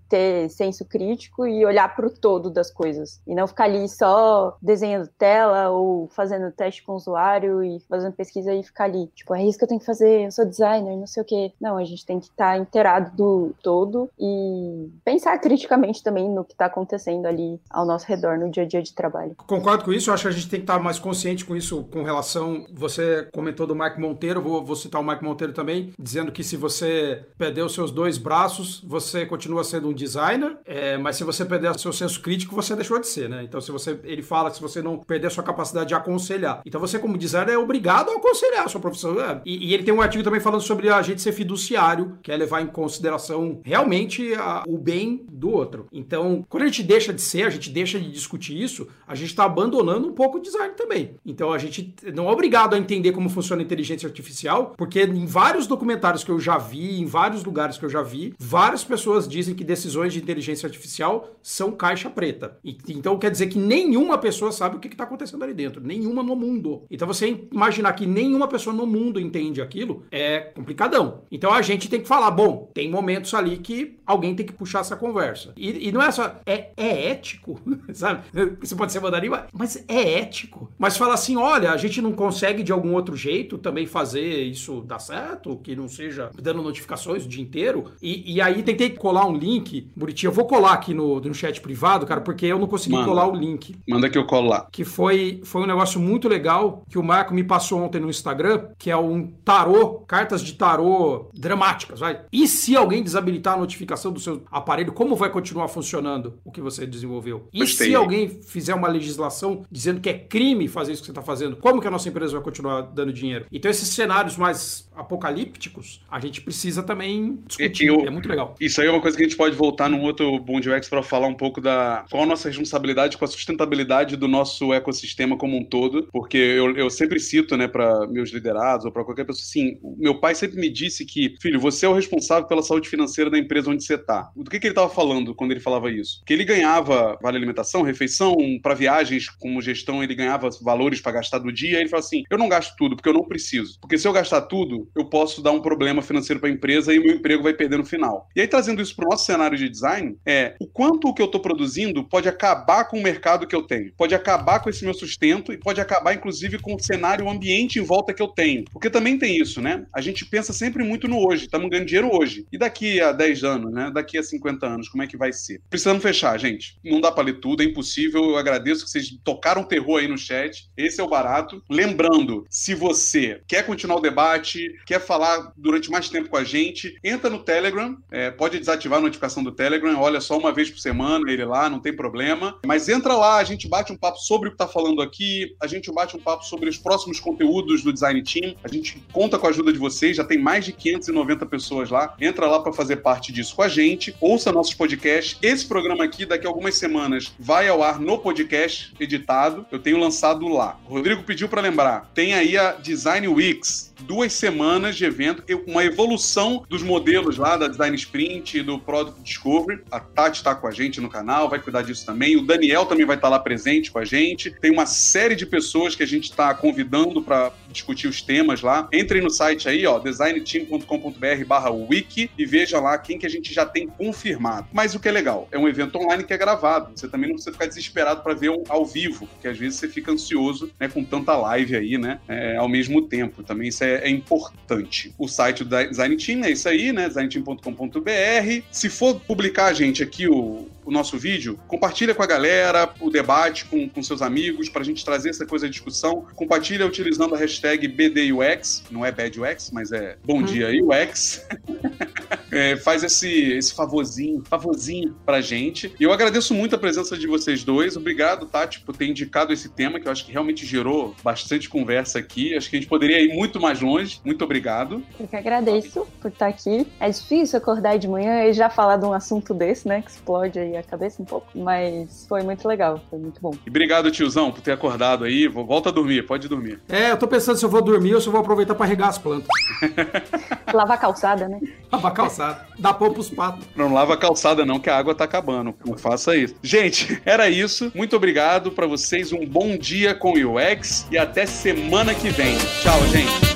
ter senso crítico e olhar pro todo das coisas. E não ficar ali só desenhando tela ou fazendo teste com o usuário e fazendo pesquisa e ficar ali. Tipo, é isso que eu tenho que fazer, eu sou designer, não sei o quê. Não, a gente tem que estar tá inteirado do todo e pensar criticamente também no que está acontecendo ali ao nosso redor no dia a dia de trabalho. Concordo com isso, eu acho que a gente tem que estar tá mais consciente com isso com relação. Você comentou do Mike Monteiro, vou, vou citar o Mike Monteiro também, dizendo que se você perder os seus dois braços, você continua sendo um designer, é, mas se você perder seu senso crítico, você deixou de ser, né? Então, se você. Ele fala que se você não perder sua capacidade de aconselhar. Então, você, como designer, é obrigado a aconselhar a sua profissão. É. E, e, ele tem um artigo também falando sobre a gente ser fiduciário, que é levar em consideração realmente a, o bem do outro. Então, quando a gente deixa de ser, a gente deixa de discutir isso, a gente está abandonando um pouco o design também. Então, a gente não é obrigado a entender como funciona a inteligência artificial, porque em vários documentários que eu já vi, em vários lugares que eu já vi, várias pessoas dizem que decisões de inteligência artificial são caixa preta. Então, quer dizer que nenhuma pessoa sabe o que está acontecendo ali dentro. Nenhuma no mundo. Então, você imaginar que nenhuma pessoa no mundo entende aquilo é complicadão. Então, a gente tem que falar, bom, tem momentos ali que alguém tem que puxar essa conversa. E, e não é só. É, é ético, sabe? Você pode ser mandarim, mas é ético. Mas falar assim: olha, a gente não consegue de algum outro jeito também fazer isso dar certo, que não seja dando notificações o dia inteiro. E, e aí tentei colar um link, Buriti. Eu vou colar aqui no, no chat privado, cara, porque eu não consegui Manda. colar o link. Manda que eu colo lá. Que foi, foi um negócio muito legal que o Marco me passou ontem no Instagram, que é um tarô, cartas de tarô dramáticas, vai. E se alguém desabilitar a notificação do seu aparelho, como vai continuar funcionando o que você desenvolveu? E Gostei. se alguém fizer uma legislação dizendo que é crime fazer isso que você está fazendo, como que a nossa empresa vai continuar dando dinheiro? Então, esses cenários mais apocalípticos, a gente precisa também discutir. Eu, é muito legal. Isso aí é uma coisa que a gente pode voltar num outro Bond para falar um pouco da qual a nossa responsabilidade com a sustentabilidade do nosso ecossistema como um todo, porque eu, eu sempre cito, né, para meus liderados ou para qualquer pessoa, assim, meu pai sempre me disse que, filho, você é o responsável pela saúde financeira da empresa onde você tá. Do que, que ele estava falando quando ele falava isso? Que ele ganhava vale alimentação, refeição, para viagens como gestão, ele ganhava valores para gastar do dia, ele fala assim: eu não gasto tudo porque eu não preciso. Porque se eu gastar tudo, eu posso dar um problema financeiro para a empresa e meu emprego vai perder no final. E aí, trazendo isso para o nosso cenário de design é o quanto o que eu estou produzindo pode acabar com o mercado que eu tenho, pode acabar com esse meu sustento e pode acabar, inclusive, com o cenário, o ambiente em volta que eu tenho. Porque também tem isso, né? A gente pensa sempre muito no hoje, estamos ganhando dinheiro hoje. E daqui a 10 anos, né? Daqui a 50 anos, como é que vai ser? Precisamos fechar, gente. Não dá para ler tudo, é impossível. Eu agradeço que vocês tocaram terror aí no chat. Esse é o barato. Lembrando, se você quer continuar o debate, quer falar durante mais tempo com a gente, entra no Telegram, é, pode desativar a notificação do Telegram, olha só uma vez por semana ele lá, não tem problema. Mas entra lá, a gente bate um papo sobre o que está falando aqui, a gente bate um papo sobre os próximos conteúdos do Design Team, a gente conta com a ajuda de vocês, já tem mais de 590 pessoas lá. Entra lá para fazer parte disso com a gente, ouça nossos podcasts. Esse programa aqui, daqui a algumas semanas, vai ao ar no podcast editado. Eu tenho lançado lá. O Rodrigo pediu para lembrar, tem aí a Design Weeks, duas semanas de evento, uma evolução dos modelos lá da Design Sprint e do Product Discovery. A Tati está com a gente no canal, vai cuidar disso também. O Daniel também vai estar tá lá presente com a gente. Tem uma série de pessoas que a gente está convidando para discutir os temas lá. Entrem no site aí, ó, designteam.com.br barra wiki e veja lá quem que a gente já tem confirmado. Mas o que é legal, é um evento online que é gravado. Você também não precisa ficar desesperado para ver um ao vivo, porque às vezes você fica ansioso né, com tanta live aí, né, é, ao mesmo tempo. Também isso é, é, importante. O site do Design Team é isso aí, né, designteam.com.br. Se for publicar, gente, aqui o, o nosso vídeo, compartilha com a galera o debate com, com seus amigos para a gente trazer essa coisa de discussão. Compartilha utilizando a hashtag BDUX, não é BadUX, mas é Bom hum. Dia UX. é, faz esse, esse favorzinho, favorzinho pra gente. E eu agradeço muito a presença de vocês dois. Obrigado, Tati, por ter indicado esse tema, que eu acho que realmente gerou bastante conversa aqui. Acho que a gente poderia ir muito mais longe. Muito obrigado. Eu que agradeço por estar aqui. É difícil acordar de manhã e já falar de um assunto desse, né? Que explode aí a cabeça um pouco. Mas foi muito legal, foi muito bom. E obrigado, tiozão, por ter acordado aí. Volta a dormir, pode dormir. É, eu tô pensando se eu vou dormir ou se eu vou aproveitar para regar as plantas. Lavar a calçada, né? Lavar a calçada. Dá pão pros patos. Não lava a calçada, não, que a água tá acabando. Não faça isso. Gente, era isso. Muito obrigado para vocês. Um bom dia com o UX e até semana que vem. Tchau, gente.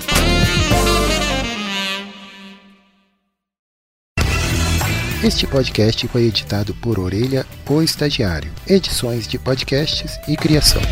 Este podcast foi editado por Orelha, o Estagiário. Edições de podcasts e criação.